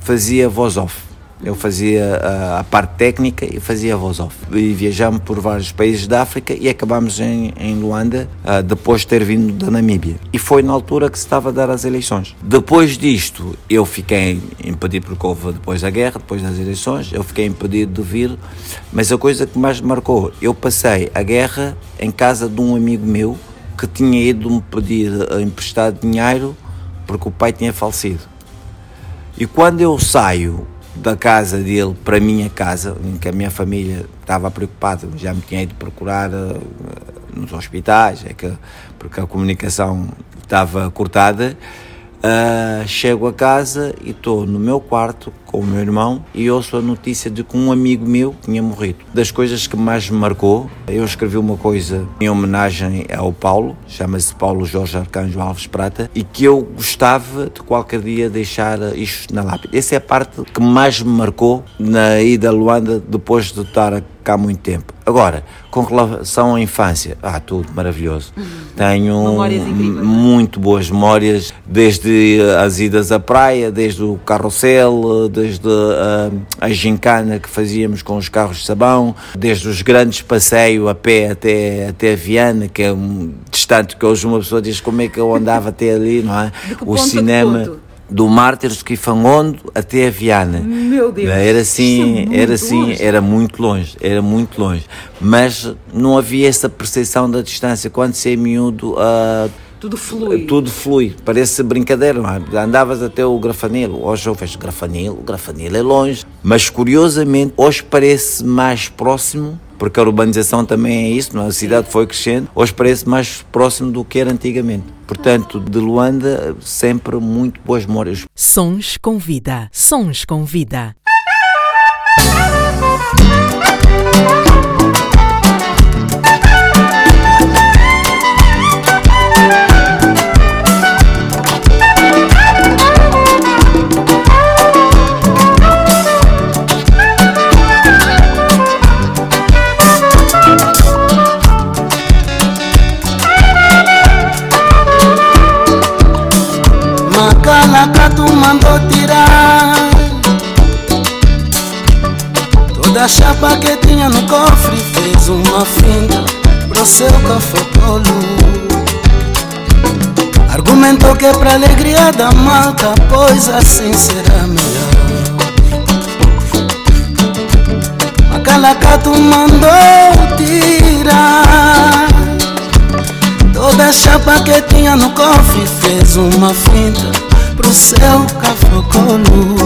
fazia voz off. Eu fazia a, a parte técnica e fazia a voz off. E viajamos por vários países da África e acabamos em, em Luanda, ah, depois de ter vindo da Namíbia. E foi na altura que se estava a dar as eleições. Depois disto, eu fiquei impedido, porque houve depois da guerra, depois das eleições, eu fiquei impedido de vir. Mas a coisa que mais me marcou, eu passei a guerra em casa de um amigo meu que tinha ido me pedir eh, emprestado dinheiro porque o pai tinha falecido. E quando eu saio da casa dele para a minha casa, em que a minha família estava preocupada, já me tinha ido procurar eh, nos hospitais, é que, porque a comunicação estava cortada, ah, chego a casa e estou no meu quarto com o meu irmão e ouço a notícia de que um amigo meu tinha morrido. Das coisas que mais me marcou, eu escrevi uma coisa em homenagem ao Paulo, chama-se Paulo Jorge Arcanjo Alves Prata, e que eu gostava de qualquer dia deixar isto na lápide. Essa é a parte que mais me marcou na ida a Luanda depois de estar cá há muito tempo. Agora, com relação à infância, ah, tudo maravilhoso. Tenho Memórias incríveis, muito boas memórias, desde as idas à praia, desde o carrossel, desde ah, a gincana que fazíamos com os carros de sabão, desde os grandes passeios a pé até, até Viana, que é um distante que hoje uma pessoa diz como é que eu andava até ali, não é? O a cinema? Do Mártires de Quifangondo até a Viana. Meu Deus, Era assim, é era assim, longe. era muito longe, era muito longe. Mas não havia essa percepção da distância. Quando se é miúdo, ah, Tudo flui. tudo flui. Parece brincadeira, não é? Andavas até o Grafanilo. Hoje eu vejo Grafanilo, o Grafanilo é longe. Mas curiosamente, hoje parece mais próximo, porque a urbanização também é isso, não é? a cidade foi crescendo. Hoje parece mais próximo do que era antigamente. Portanto, de Luanda, sempre muito boas memórias. Sons com vida. Sons com vida. Mandou tirar Toda a chapa que tinha no cofre Fez uma finta pro seu cafotolo Argumentou que é pra alegria da malta Pois assim será melhor. Macalaca tu mandou tirar. Toda a chapa que tinha no cofre fez uma finta pro seu cafocolo.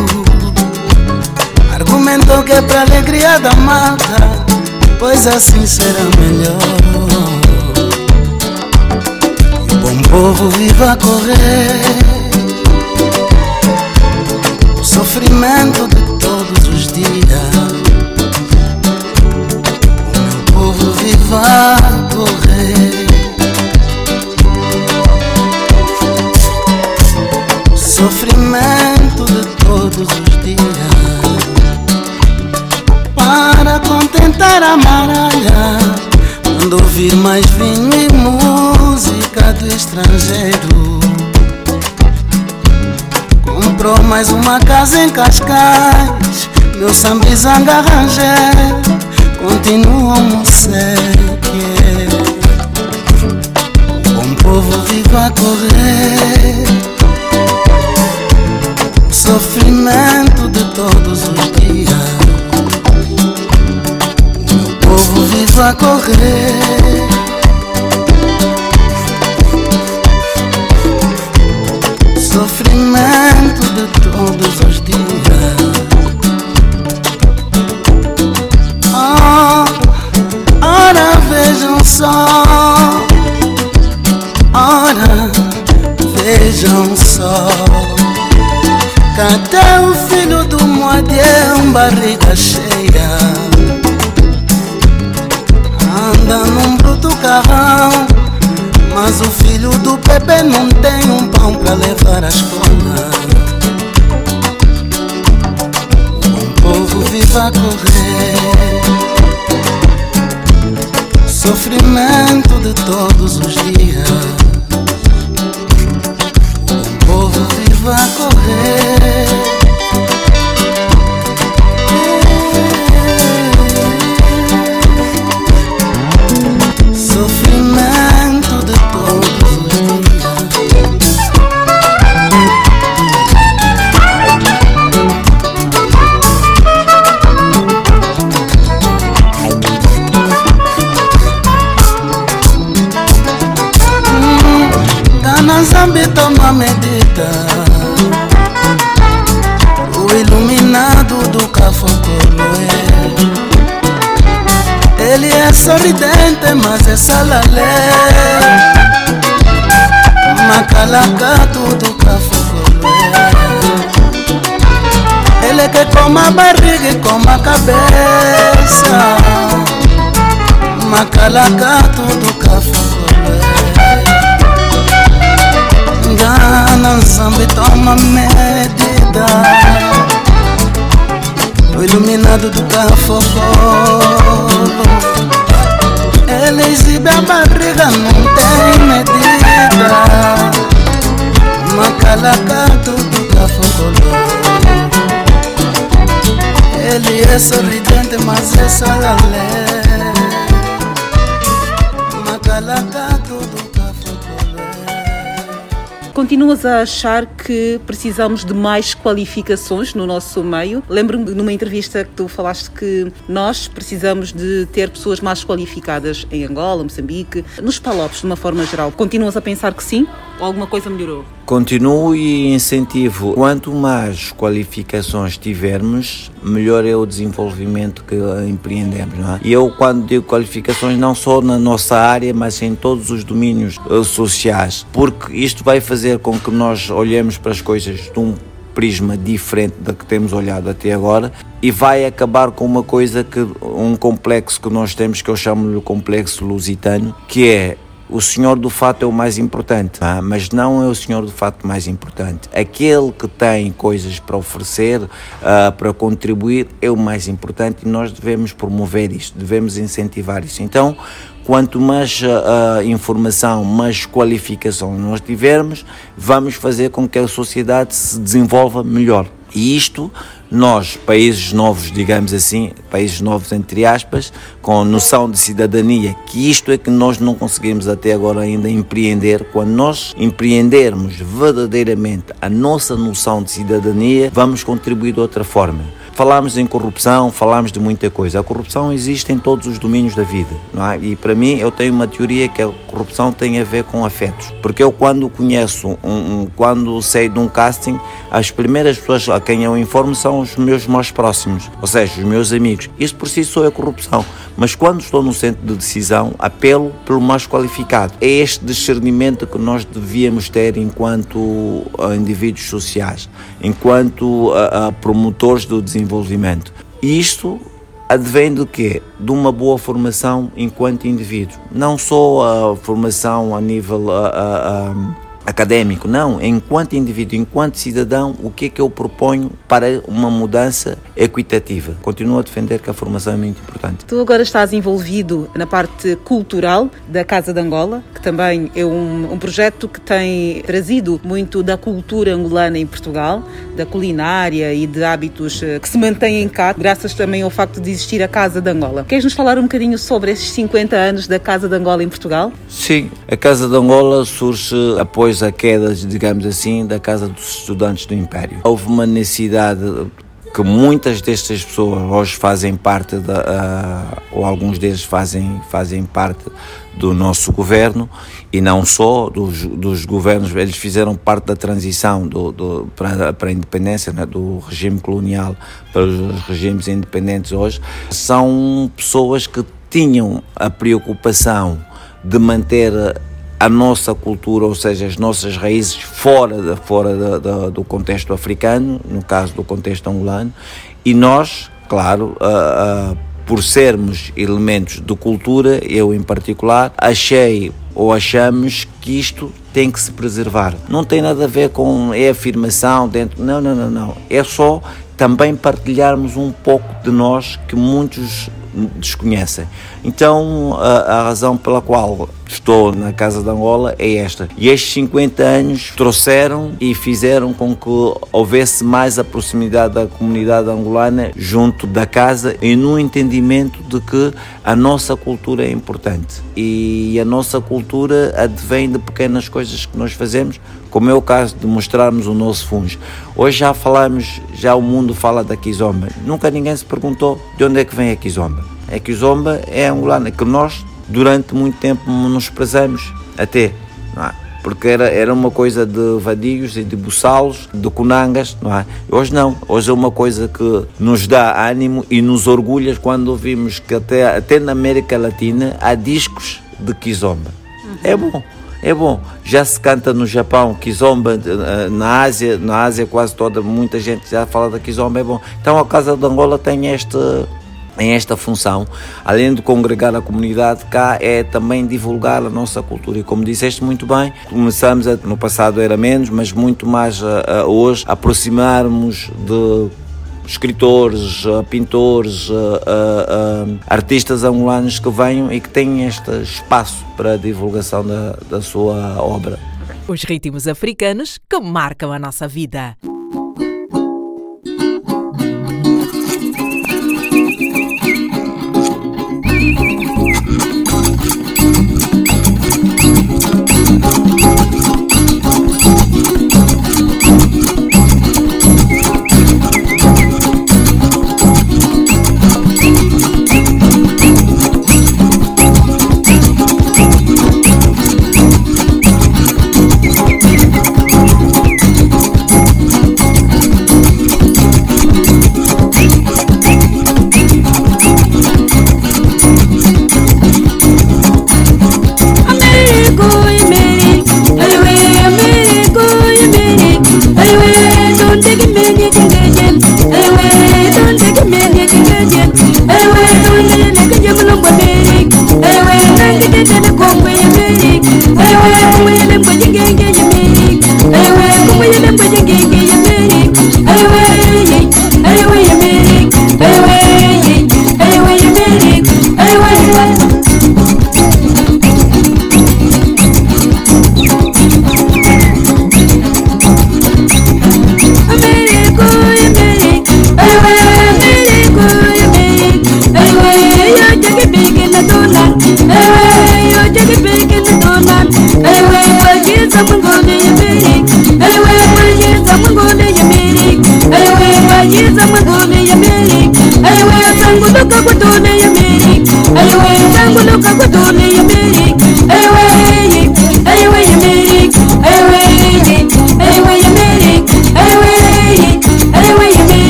Argumentou que é pra alegria da mata, pois assim será melhor. E o bom povo viva a correr, o sofrimento de todos os dias. O meu povo viva a correr. Sofrimento de todos os dias. Para contentar a maralha quando ouvir mais vinho e música do estrangeiro. Comprou mais uma casa em Cascais meu sambizanga arranjei continua um seque bom povo vivo a correr. Sofrimento de todos os dias. Meu povo vive a correr. Sofrimento de todos os dias. Oh, ora vejam só. Ora vejam só. Cadê o filho do Moadião, barriga cheia? Anda num bruto carrão. Mas o filho do Pepe não tem um pão pra levar à escola. O povo vive a correr. ezalaka Continuas a achar que precisamos de mais qualificações no nosso meio? Lembro-me numa entrevista que tu falaste que nós precisamos de ter pessoas mais qualificadas em Angola, Moçambique, nos Palopes de uma forma geral. Continuas a pensar que sim? Ou alguma coisa melhorou? Continuo e incentivo. Quanto mais qualificações tivermos, melhor é o desenvolvimento que empreendemos. Não é? E eu, quando digo qualificações, não só na nossa área, mas em todos os domínios uh, sociais, porque isto vai fazer com que nós olhemos para as coisas de um prisma diferente da que temos olhado até agora e vai acabar com uma coisa que um complexo que nós temos que eu chamo de complexo lusitano, que é o senhor do fato é o mais importante, ah, mas não é o senhor do fato mais importante. Aquele que tem coisas para oferecer, ah, para contribuir, é o mais importante e nós devemos promover isto, devemos incentivar isso. Então, quanto mais uh, informação, mais qualificação nós tivermos, vamos fazer com que a sociedade se desenvolva melhor. E isto, nós, países novos, digamos assim, países novos entre aspas, com noção de cidadania, que isto é que nós não conseguimos até agora ainda empreender. Quando nós empreendermos verdadeiramente a nossa noção de cidadania, vamos contribuir de outra forma. Falámos em corrupção, falámos de muita coisa. A corrupção existe em todos os domínios da vida, não é? E para mim, eu tenho uma teoria que a corrupção tem a ver com afetos. Porque eu, quando conheço, um, um, quando sei de um casting, as primeiras pessoas a quem eu informo são os meus mais próximos, ou seja, os meus amigos. Isso por si só é corrupção. Mas quando estou no centro de decisão, apelo pelo mais qualificado. É este discernimento que nós devíamos ter enquanto uh, indivíduos sociais, enquanto uh, uh, promotores do desenvolvimento. E isto advém do quê? De uma boa formação enquanto indivíduo. Não só a formação a nível académico, não, enquanto indivíduo, enquanto cidadão, o que é que eu proponho para uma mudança equitativa? Continuo a defender que a formação é muito importante. Tu agora estás envolvido na parte cultural da Casa de Angola, que também é um, um projeto que tem trazido muito da cultura angolana em Portugal, da culinária e de hábitos eh, que se mantêm cá, graças também ao facto de existir a Casa de Angola. Queres nos falar um bocadinho sobre esses 50 anos da Casa de Angola em Portugal? Sim, a Casa de Angola surge após a queda, digamos assim, da Casa dos Estudantes do Império. Houve uma necessidade que muitas destas pessoas hoje fazem parte da, uh, ou alguns deles fazem, fazem parte do nosso governo e não só dos, dos governos, eles fizeram parte da transição do, do, para, para a independência né, do regime colonial para os regimes independentes hoje. São pessoas que tinham a preocupação de manter a nossa cultura, ou seja, as nossas raízes fora, de, fora do contexto africano, no caso do contexto angolano, e nós, claro, por sermos elementos de cultura, eu em particular, achei ou achamos que isto tem que se preservar. Não tem nada a ver com é afirmação dentro, não, não, não, não. É só também partilharmos um pouco de nós que muitos desconhecem. Então, a, a, razão pela qual estou na Casa de Angola é esta. E estes 50 anos trouxeram e fizeram com que houvesse mais a proximidade da comunidade angolana junto da casa e no entendimento de que a nossa cultura é importante. E a nossa cultura advém de pequenas coisas que nós fazemos, como é o caso de mostrarmos o nosso fungo. Hoje já falamos, já o mundo fala da Kizomba. Nunca ninguém se perguntou de onde é que vem a Kizomba. A Kizomba é angolana, que nós durante muito tempo nos prezamos até, é? porque era, era uma coisa de vadios e de buçalos, de conangas, não é? Hoje não, hoje é uma coisa que nos dá ânimo e nos orgulha quando ouvimos que até, até na América Latina há discos de Kizomba. É bom. É bom, já se canta no Japão, Kizomba, eh, na Ásia, na Ásia quase toda, muita gente já fala da Kizomba, é bom. Então a Casa de Angola tem este, em esta função, além de congregar a comunidade cá, é também divulgar a nossa cultura. E como disseste muito bem, começamos, a, no passado era menos, mas muito mais a, a hoje, aproximarmos de escritores, pintores, artistas angolanos que venham e que tenham este espaço para a divulgação da, da sua obra. Os ritmos africanos que marcam a nossa vida.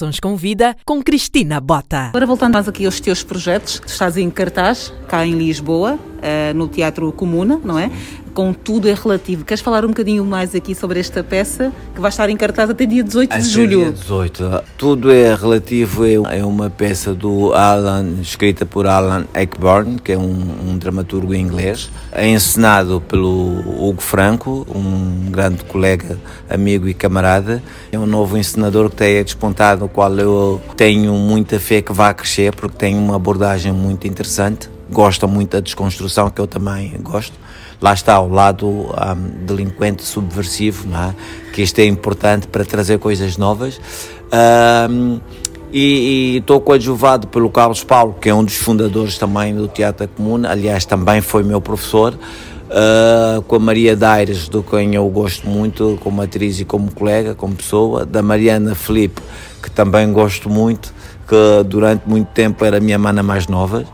Sons com Vida com Cristina Bota. Agora voltando mais aqui aos teus projetos, estás em cartaz, cá em Lisboa, uh, no Teatro Comuna, não é? Com Tudo é Relativo. Queres falar um bocadinho mais aqui sobre esta peça que vai estar em cartaz até dia 18 de julho? Dia 18. Tudo é Relativo é uma peça do Alan, escrita por Alan Eckburn, que é um, um dramaturgo inglês, é encenado pelo Hugo Franco, um grande colega, amigo e camarada. É um novo encenador que tem despontado, no qual eu tenho muita fé que vai crescer, porque tem uma abordagem muito interessante. Gosta muito da desconstrução, que eu também gosto lá está o lado um, delinquente subversivo, é? que isto é importante para trazer coisas novas. Um, e estou coadjuvado pelo Carlos Paulo, que é um dos fundadores também do Teatro Comum, aliás, também foi meu professor, uh, com a Maria Daires, do quem eu gosto muito, como atriz e como colega, como pessoa, da Mariana Felipe, que também gosto muito, que durante muito tempo era a minha mana mais nova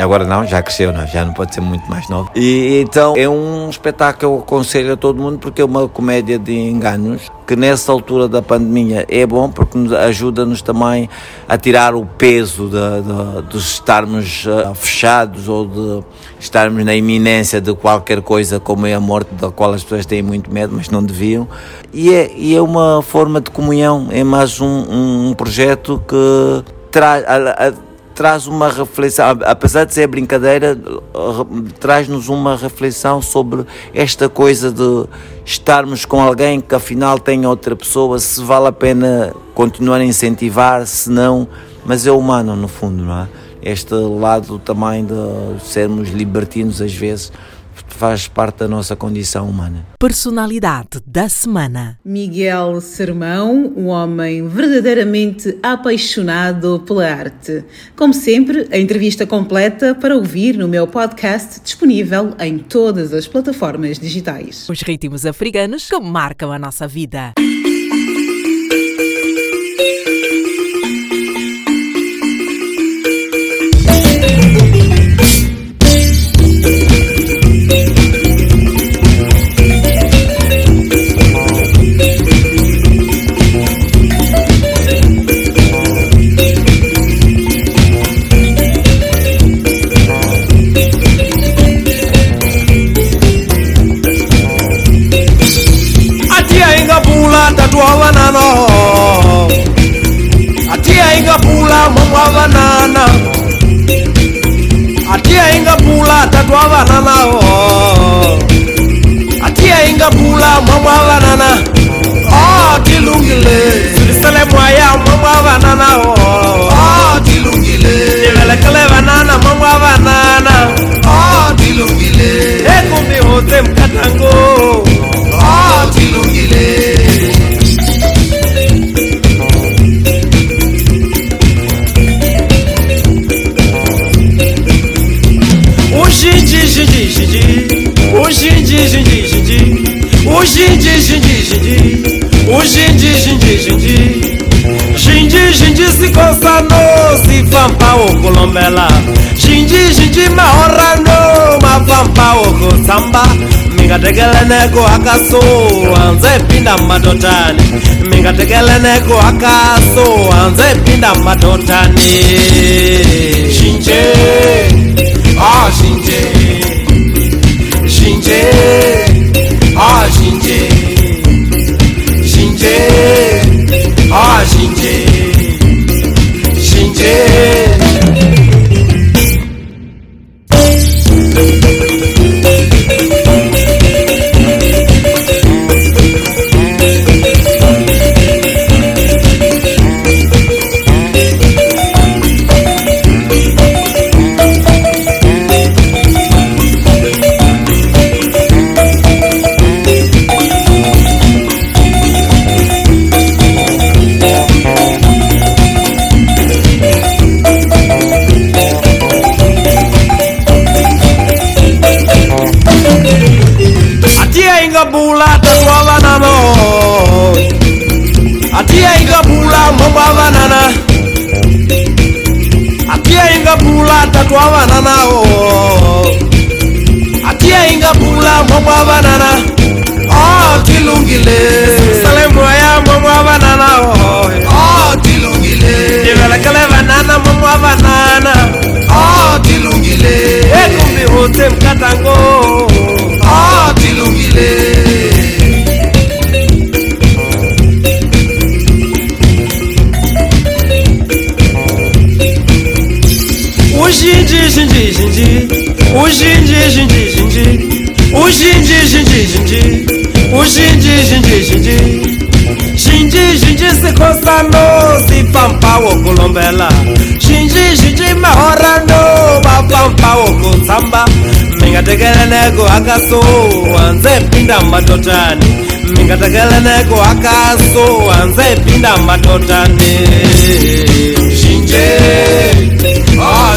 Agora não, já cresceu, não, já não pode ser muito mais novo. E então é um espetáculo que eu aconselho a todo mundo porque é uma comédia de enganos que nessa altura da pandemia é bom porque nos ajuda-nos também a tirar o peso de, de, de estarmos uh, fechados ou de estarmos na iminência de qualquer coisa como é a morte da qual as pessoas têm muito medo, mas não deviam. E é, e é uma forma de comunhão, é mais um, um projeto que traz traz uma reflexão, apesar de ser brincadeira, traz-nos uma reflexão sobre esta coisa de estarmos com alguém que afinal tem outra pessoa, se vale a pena continuar a incentivar, se não, mas é humano no fundo, não é? Este lado também de sermos libertinos às vezes faz parte da nossa condição humana. Personalidade da semana: Miguel Sermão, um homem verdadeiramente apaixonado pela arte. Como sempre, a entrevista completa para ouvir no meu podcast disponível em todas as plataformas digitais. Os ritmos africanos que marcam a nossa vida. O kusamba mingatekeleneko akaso anze pinda madotani mingatekeleneko akaso anze pinda madotani shinje. Ah shinje. Shinje. Ah shinje. Shinje. Ah shinje. Shinje kugombela zhinji zhinji mahorano vapambawo kutsamba mingatekeleneko akaso anze pinda madotani mingatekeleneko akaso anze pinda madotani zhinje ah,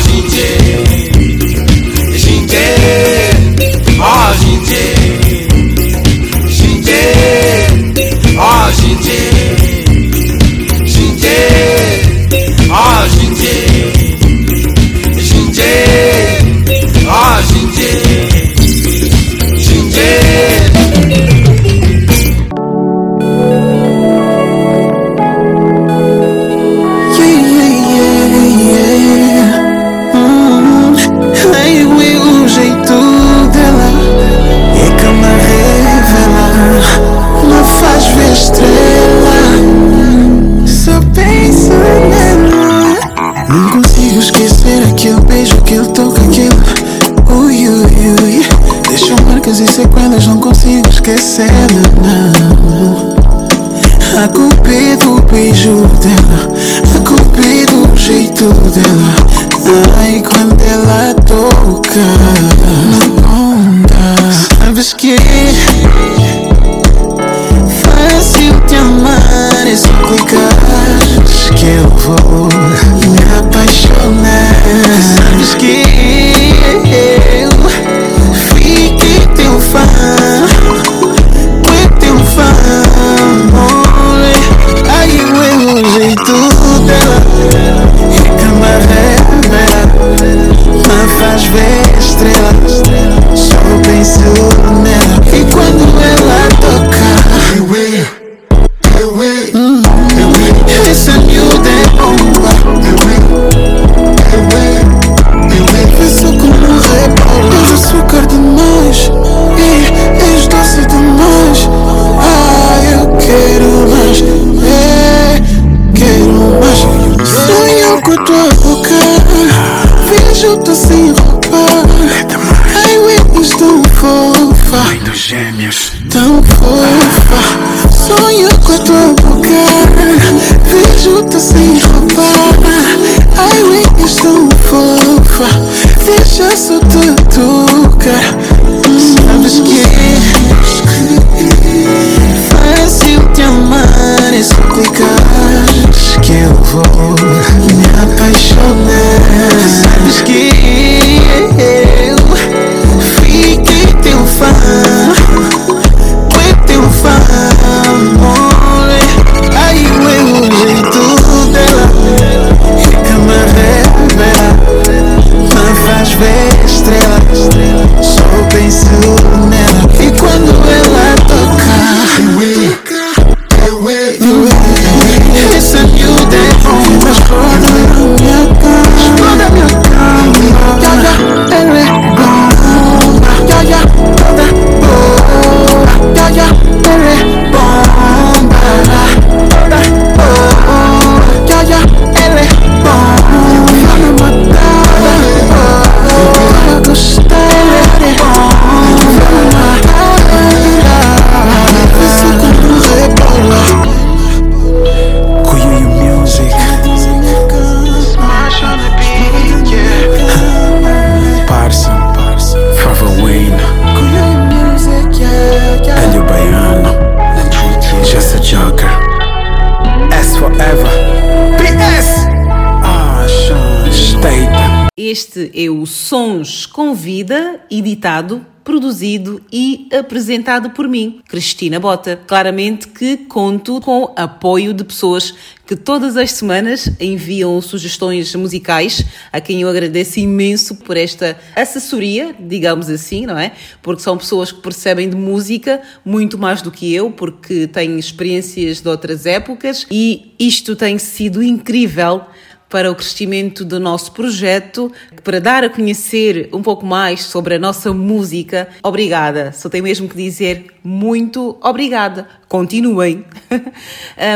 Este é o Sons com Vida, editado, produzido e apresentado por mim, Cristina Bota. Claramente que conto com apoio de pessoas que todas as semanas enviam sugestões musicais, a quem eu agradeço imenso por esta assessoria, digamos assim, não é? Porque são pessoas que percebem de música muito mais do que eu, porque têm experiências de outras épocas e isto tem sido incrível para o crescimento do nosso projeto, para dar a conhecer um pouco mais sobre a nossa música. Obrigada, só tenho mesmo que dizer muito obrigada. Continuem.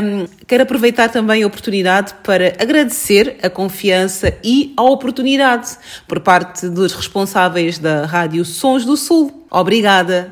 um, quero aproveitar também a oportunidade para agradecer a confiança e a oportunidade por parte dos responsáveis da Rádio Sons do Sul. Obrigada.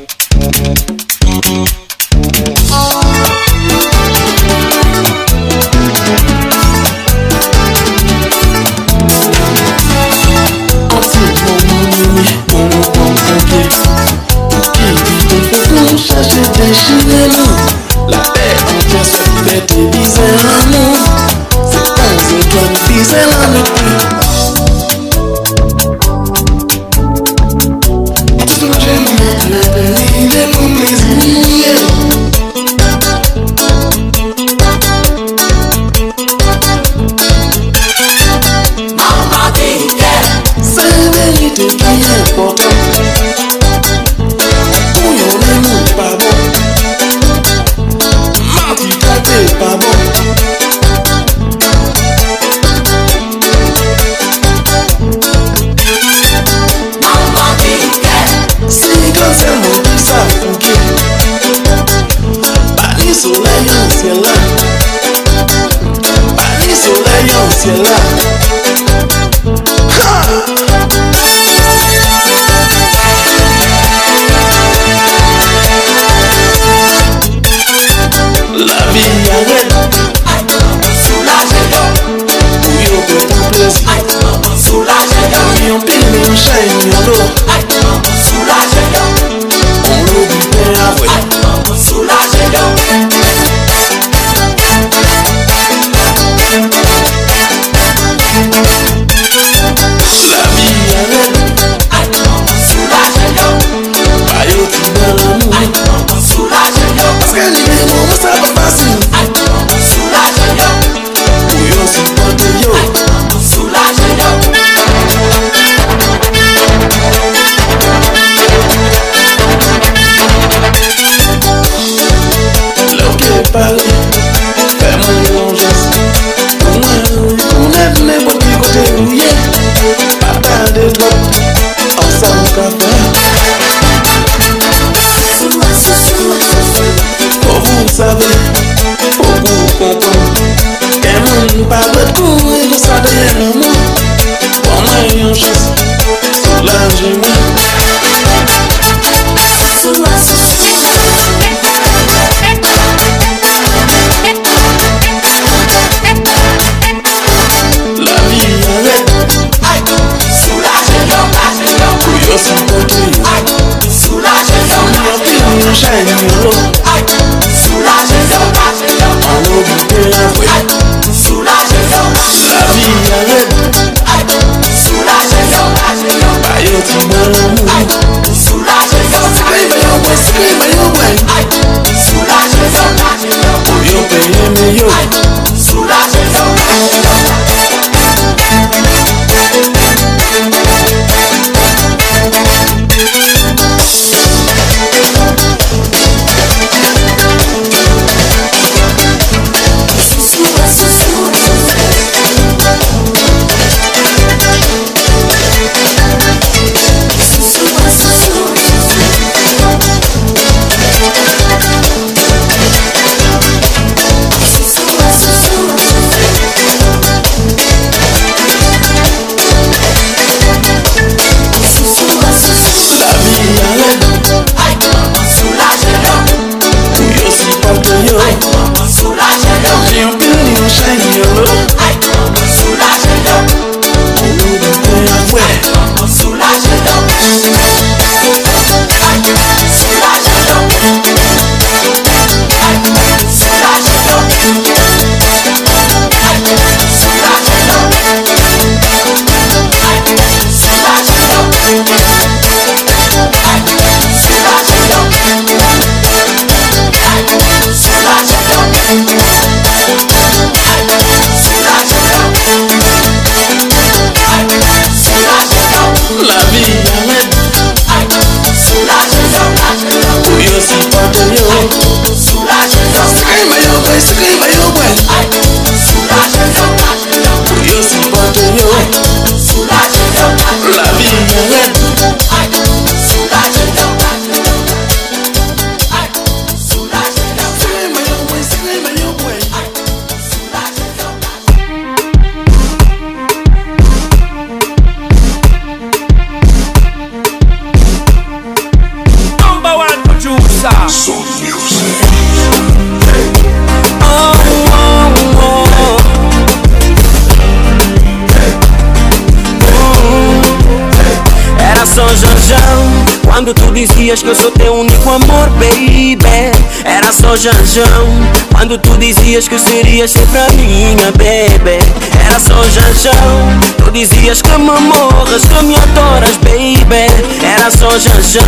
tu dizias que serias sempre a minha, baby. Era só janjão Tu dizias que me morras, que me adoras, baby. Era só janjão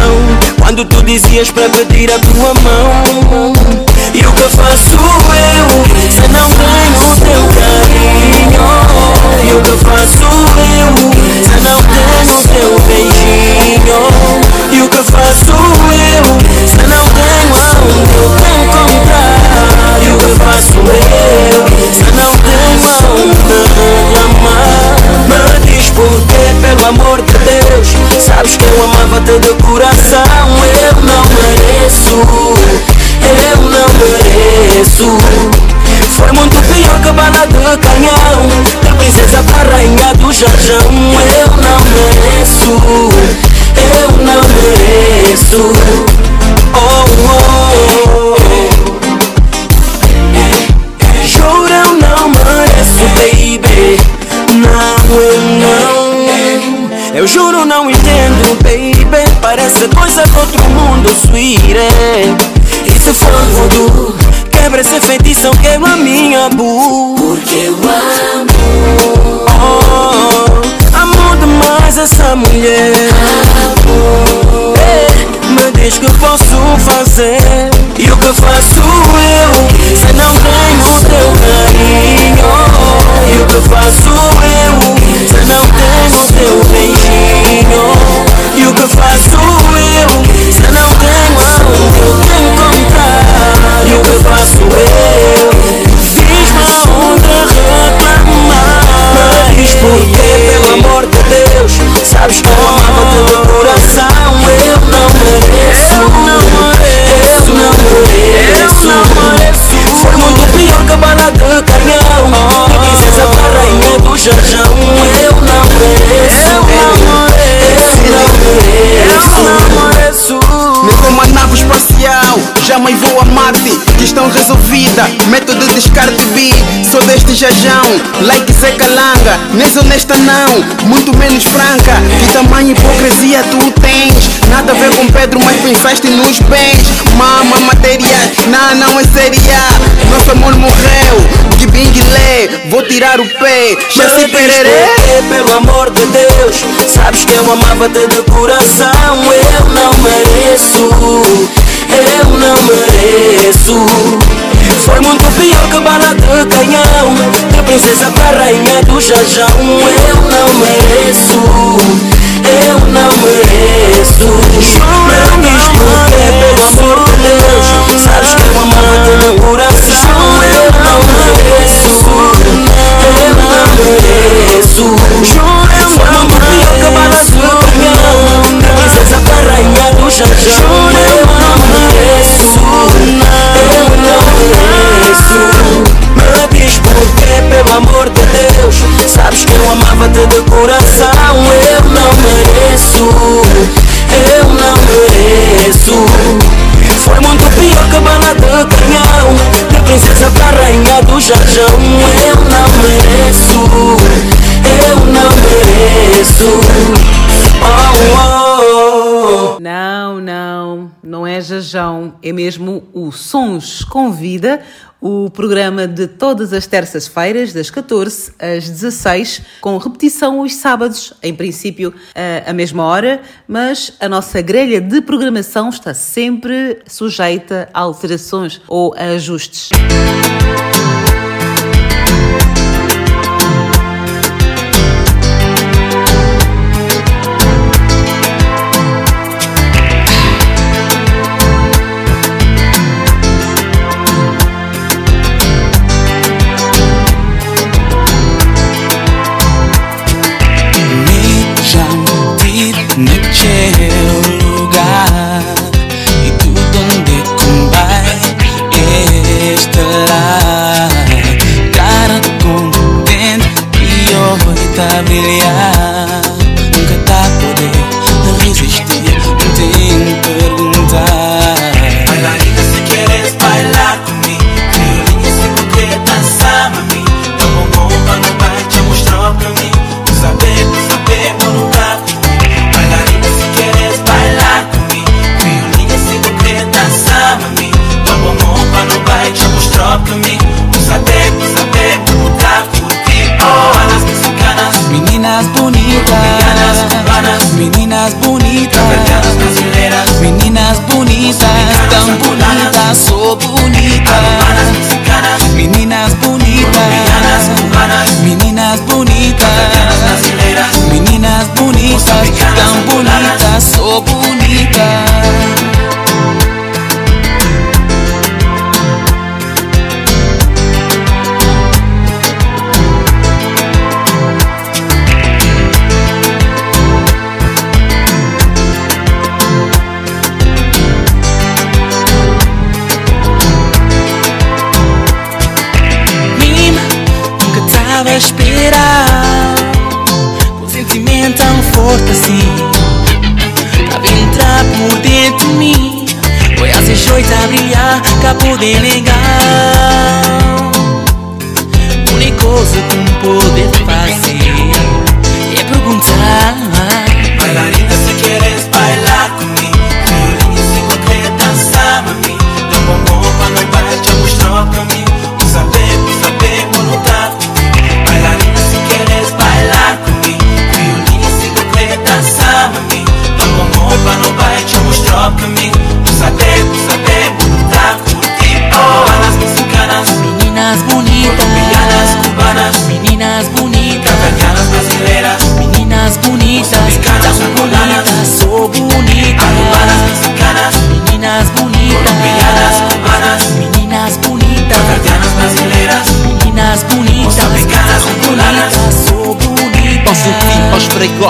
Quando tu dizias para pedir a tua mão. E o que faço eu? Se não tenho o teu carinho. E o que faço eu? Se não tenho o teu beijinho pelo amor de Deus. Sabes que eu amava-te de coração. Eu não mereço Eu não mereço. Foi muito pior que bala de canhão princesa pra rainha do jarjão Eu não mereço, eu não mereço outro mundo, sweetie E se for voodoo Quebra esse feitiço, quebra a minha bu. Porque eu amo. Oh, Amo demais essa mulher. Ei, Me diz que posso fazer? E o que faço eu? Se não tenho teu carinho. E o que faço eu? Se não tenho teu beijinho porque pelo amor de Deus Sabes que eu amava-te de coração. Eu não mereço Eu não mereço Eu não mereço. Foi muito pior que a bala de canhão De princesa pra rainha do jarjão Eu não mereço Eu não mereço Eu não mereço. Nego uma nave espacial, jamais vou a Marte Questão resolvida, método descarte B Sou deste jajão, like Zé Calanga Nessa honesta não, muito menos franca. Que tamanho hipocrisia tu tens. Nada a ver com Pedro, mas pensaste nos bens. Mama, materiais, não, não é seria Nosso amor morreu, que binguilé Vou tirar o pé, já sei pererê pelo amor de Deus. Sabes que eu amava-te de coração Eu não mereço Eu não mereço. Foi muito pior que bala de canhão. De princesa pra rainha do jajão. Eu não mereço. Eu não mereço. Não diz porque, pelo amor de Deus Sabes que eu amava-te de coração amor de Deus. Sabes que eu amava-te de coração. Eu não mereço Eu não mereço. Foi muito pior que bala de canhão De princesa pra rainha do jarjão. Eu não mereço Eu não mereço. Oh, oh, oh. Não, não, não é Jajão, é mesmo o Sons Convida, o programa de todas as terças-feiras, das 14 às 16, com repetição os sábados, em princípio a mesma hora, mas a nossa grelha de programação está sempre sujeita a alterações ou a ajustes. Naquele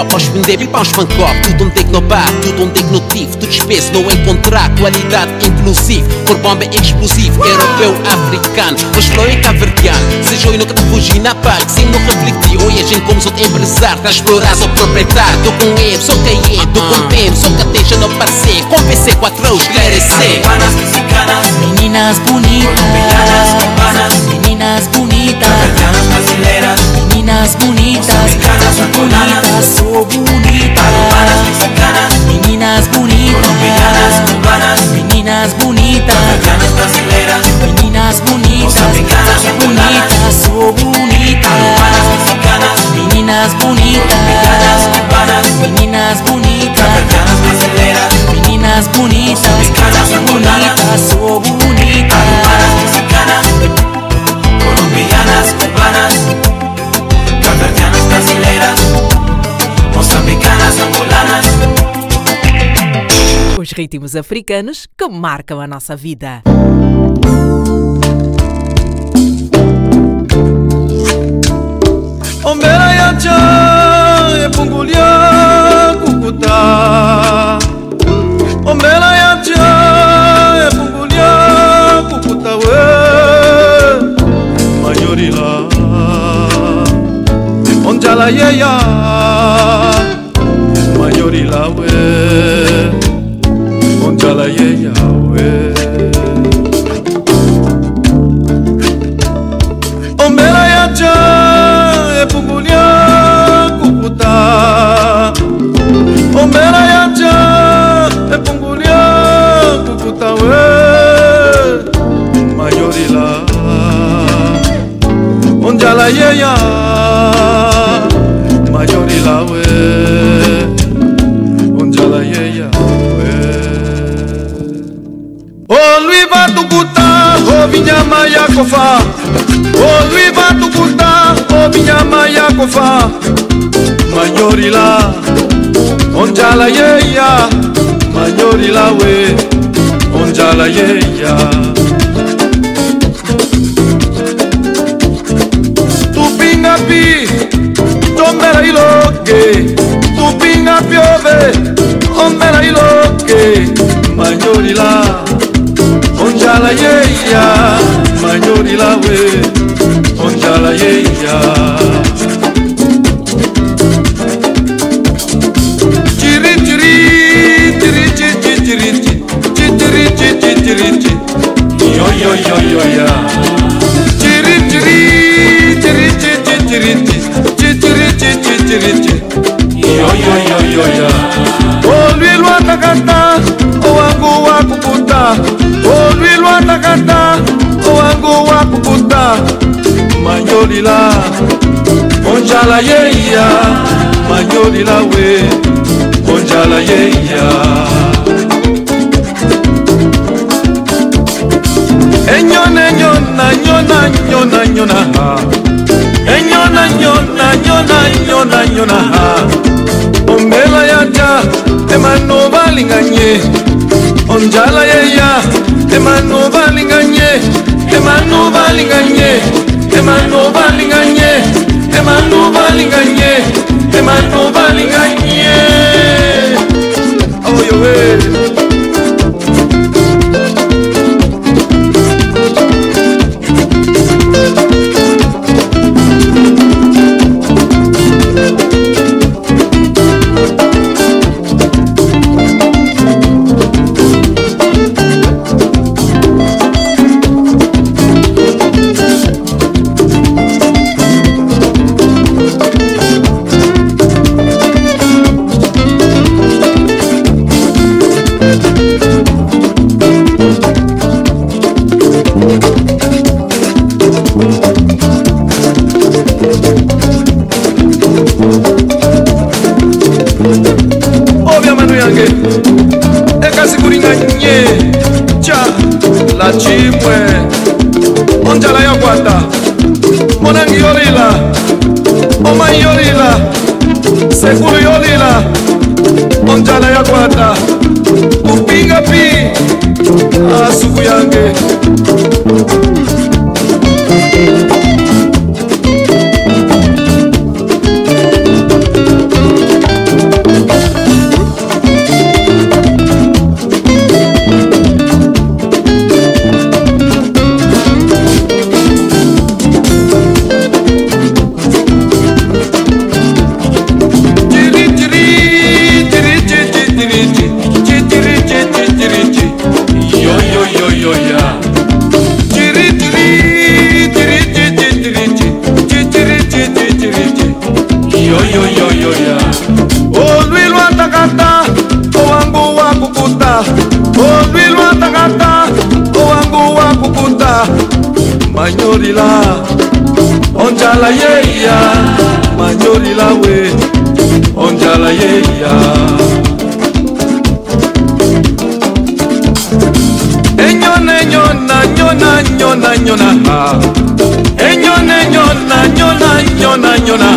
break-up, paus pendebe, paus pancop Tudo um tecnobar, tudo um tecnotivo Tudo espesso, não encontrar qualidade inclusive. Por bomba é explosivo, europeu, africano Mas flow é caverdiano, seja eu nunca te fugi na paz Sem não refletir, hoje a gente como sou empresário Tá explorar, sou proprietário, tô com ele, sou é Tô com tempo, sou cateja, não passei Com PC 4 eu esclarecer Cubanas, mexicanas. Meninas bonitas. Colombianas, cubanas Meninas bonitas bonitas, mexicanas bonitas, son bonitas. Ritmos africanos que marcam a nossa vida. onjala yeya Yahweh. Yakofa. Olwiva tukuta ovinyama yakofa. Manyorila onjala yeya. Manyorila we onjala yeya. Tupinga pi tombela iloke. Tupinga piove ombela iloke. Manyorila onjala yeya manyorila we onjala yeya chiri chiri chiri chiri chiri chiri chiri chiri chiri yo yo yo yo ya. Chiri chiri chiri chiri chiri chiri chiri chiri chiri yo yo yo yo ya. Olwilwa takata owangu wakukuta olwilwa takata owangu wakukuta manyolila. Onjala yeya manyolila we. Onjala yeya. Enyona enyona nyona nyona nyona. Ha enyona nyona nyona nyona nyona. Ha ombela yaja emano balinganye. Onjala yeya emano balinganye. emano balinganye temano balinganye temano balinganye temano balinganye. Oyowe oh, manyorila we onjala yeya enyona enyona nyona nyona nyona ha. Enyona enyona nyona nyona nyona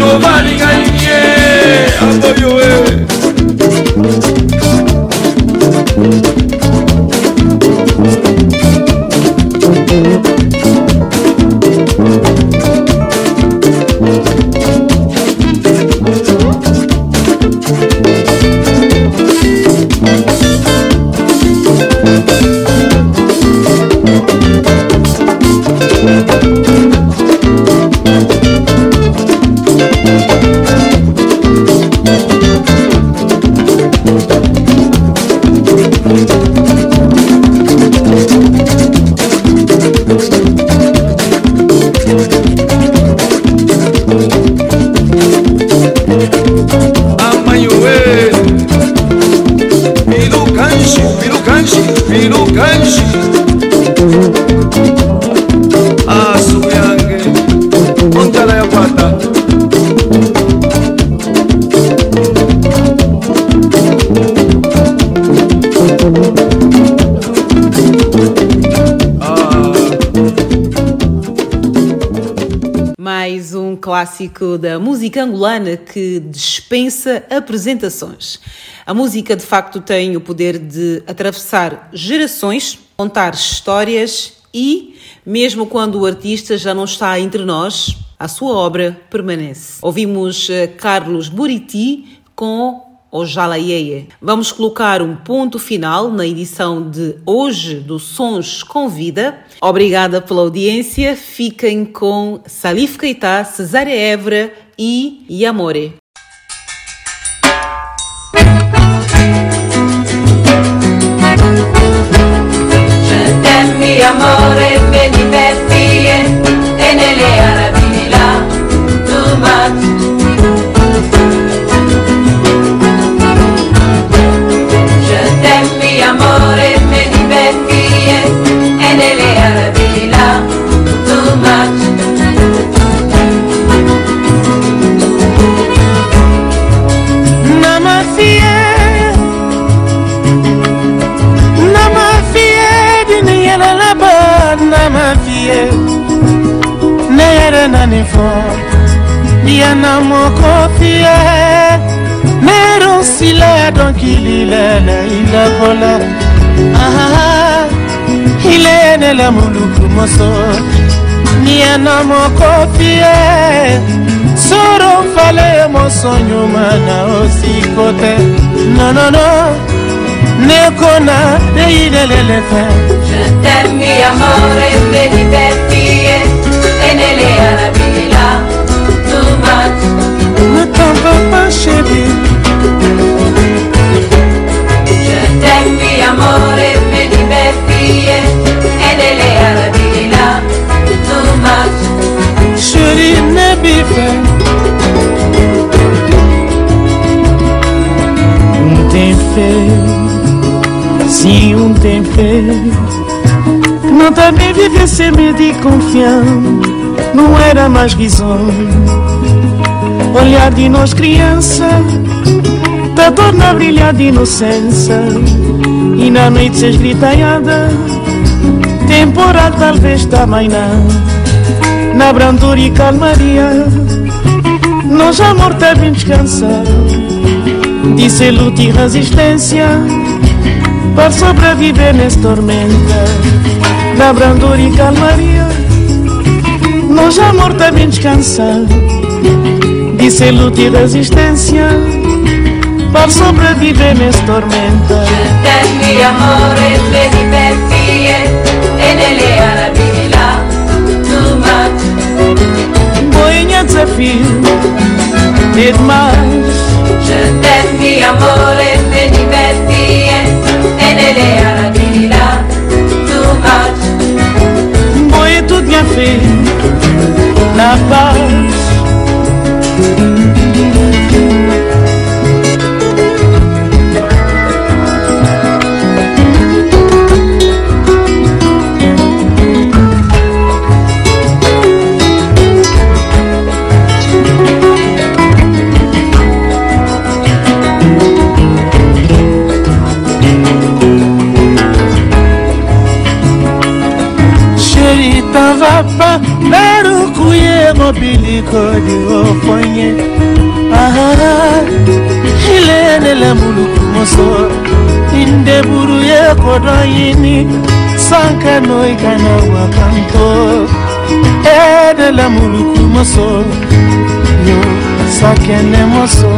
bato balingai ye aboyo clássico da música angolana que dispensa apresentações. A música de facto tem o poder de atravessar gerações, contar histórias e, mesmo quando o artista já não está entre nós, a sua obra permanece. Ouvimos eh, Carlos Buriti com Ojala Yeye. Vamos colocar um ponto final na edição de hoje do Sons com Vida. Obrigada pela audiência. Fiquem com Salif Keita, Cesária Évora e Yamore. Amore, diverti e nelle là. mere na nivo ya na mokopi ye nero nsila donkililele ah, ah, ah. ilakola aha ilenela moluku moso ya na mokopi ye soro mfale moso nyuma na osiko te nonono no. nekona dei de l'elefant Je t'aime mi amore, mi liberté. E nelle Arabi là, too much. Ne t'en vas pas chérie Je t'aime mi amore, me diverti e nelle Arabi là, too much. Chérie ne bife Um tem fé Sim, um tem fé Então também viver sem medo e confiança. Não era mais risonho Olhar de nós criança Da dor na brilhar de inocência. E na noite se esgritanhada Temporal talvez também não. Na brandura e calmaria Nós amor bem descansar Disse luta e resistência Para sobreviver nessa tormenta Na brandura e calmaria. Nós amor tá bem descansar Disse luta e resistência. Para sobreviver nessa tormenta Ten mi amore, le divertie E nelle arabi là Too much Boinha desafio demais Je t'aime mi amore, le divertie tudo minha filha ne va pas mobili kodi ofonye. Aha Ilenele muluku moso. Inde buruye kodoyini Sanka wakanto Edele muluku moso Yo sakene moso.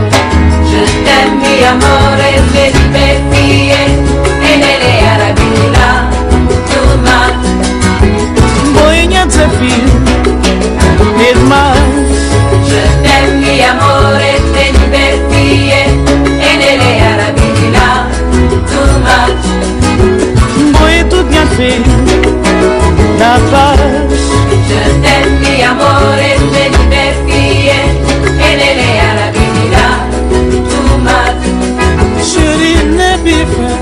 Je t'aime mi amore, le ripetie Boinha desafio E demais Je t'aime mi amore, le divertie E nelle arabi là Too much Boia tudo minha filha Na paz Je t'aime mi amore, le divertie E nelle arabi là Too much Chérie, ne bife Je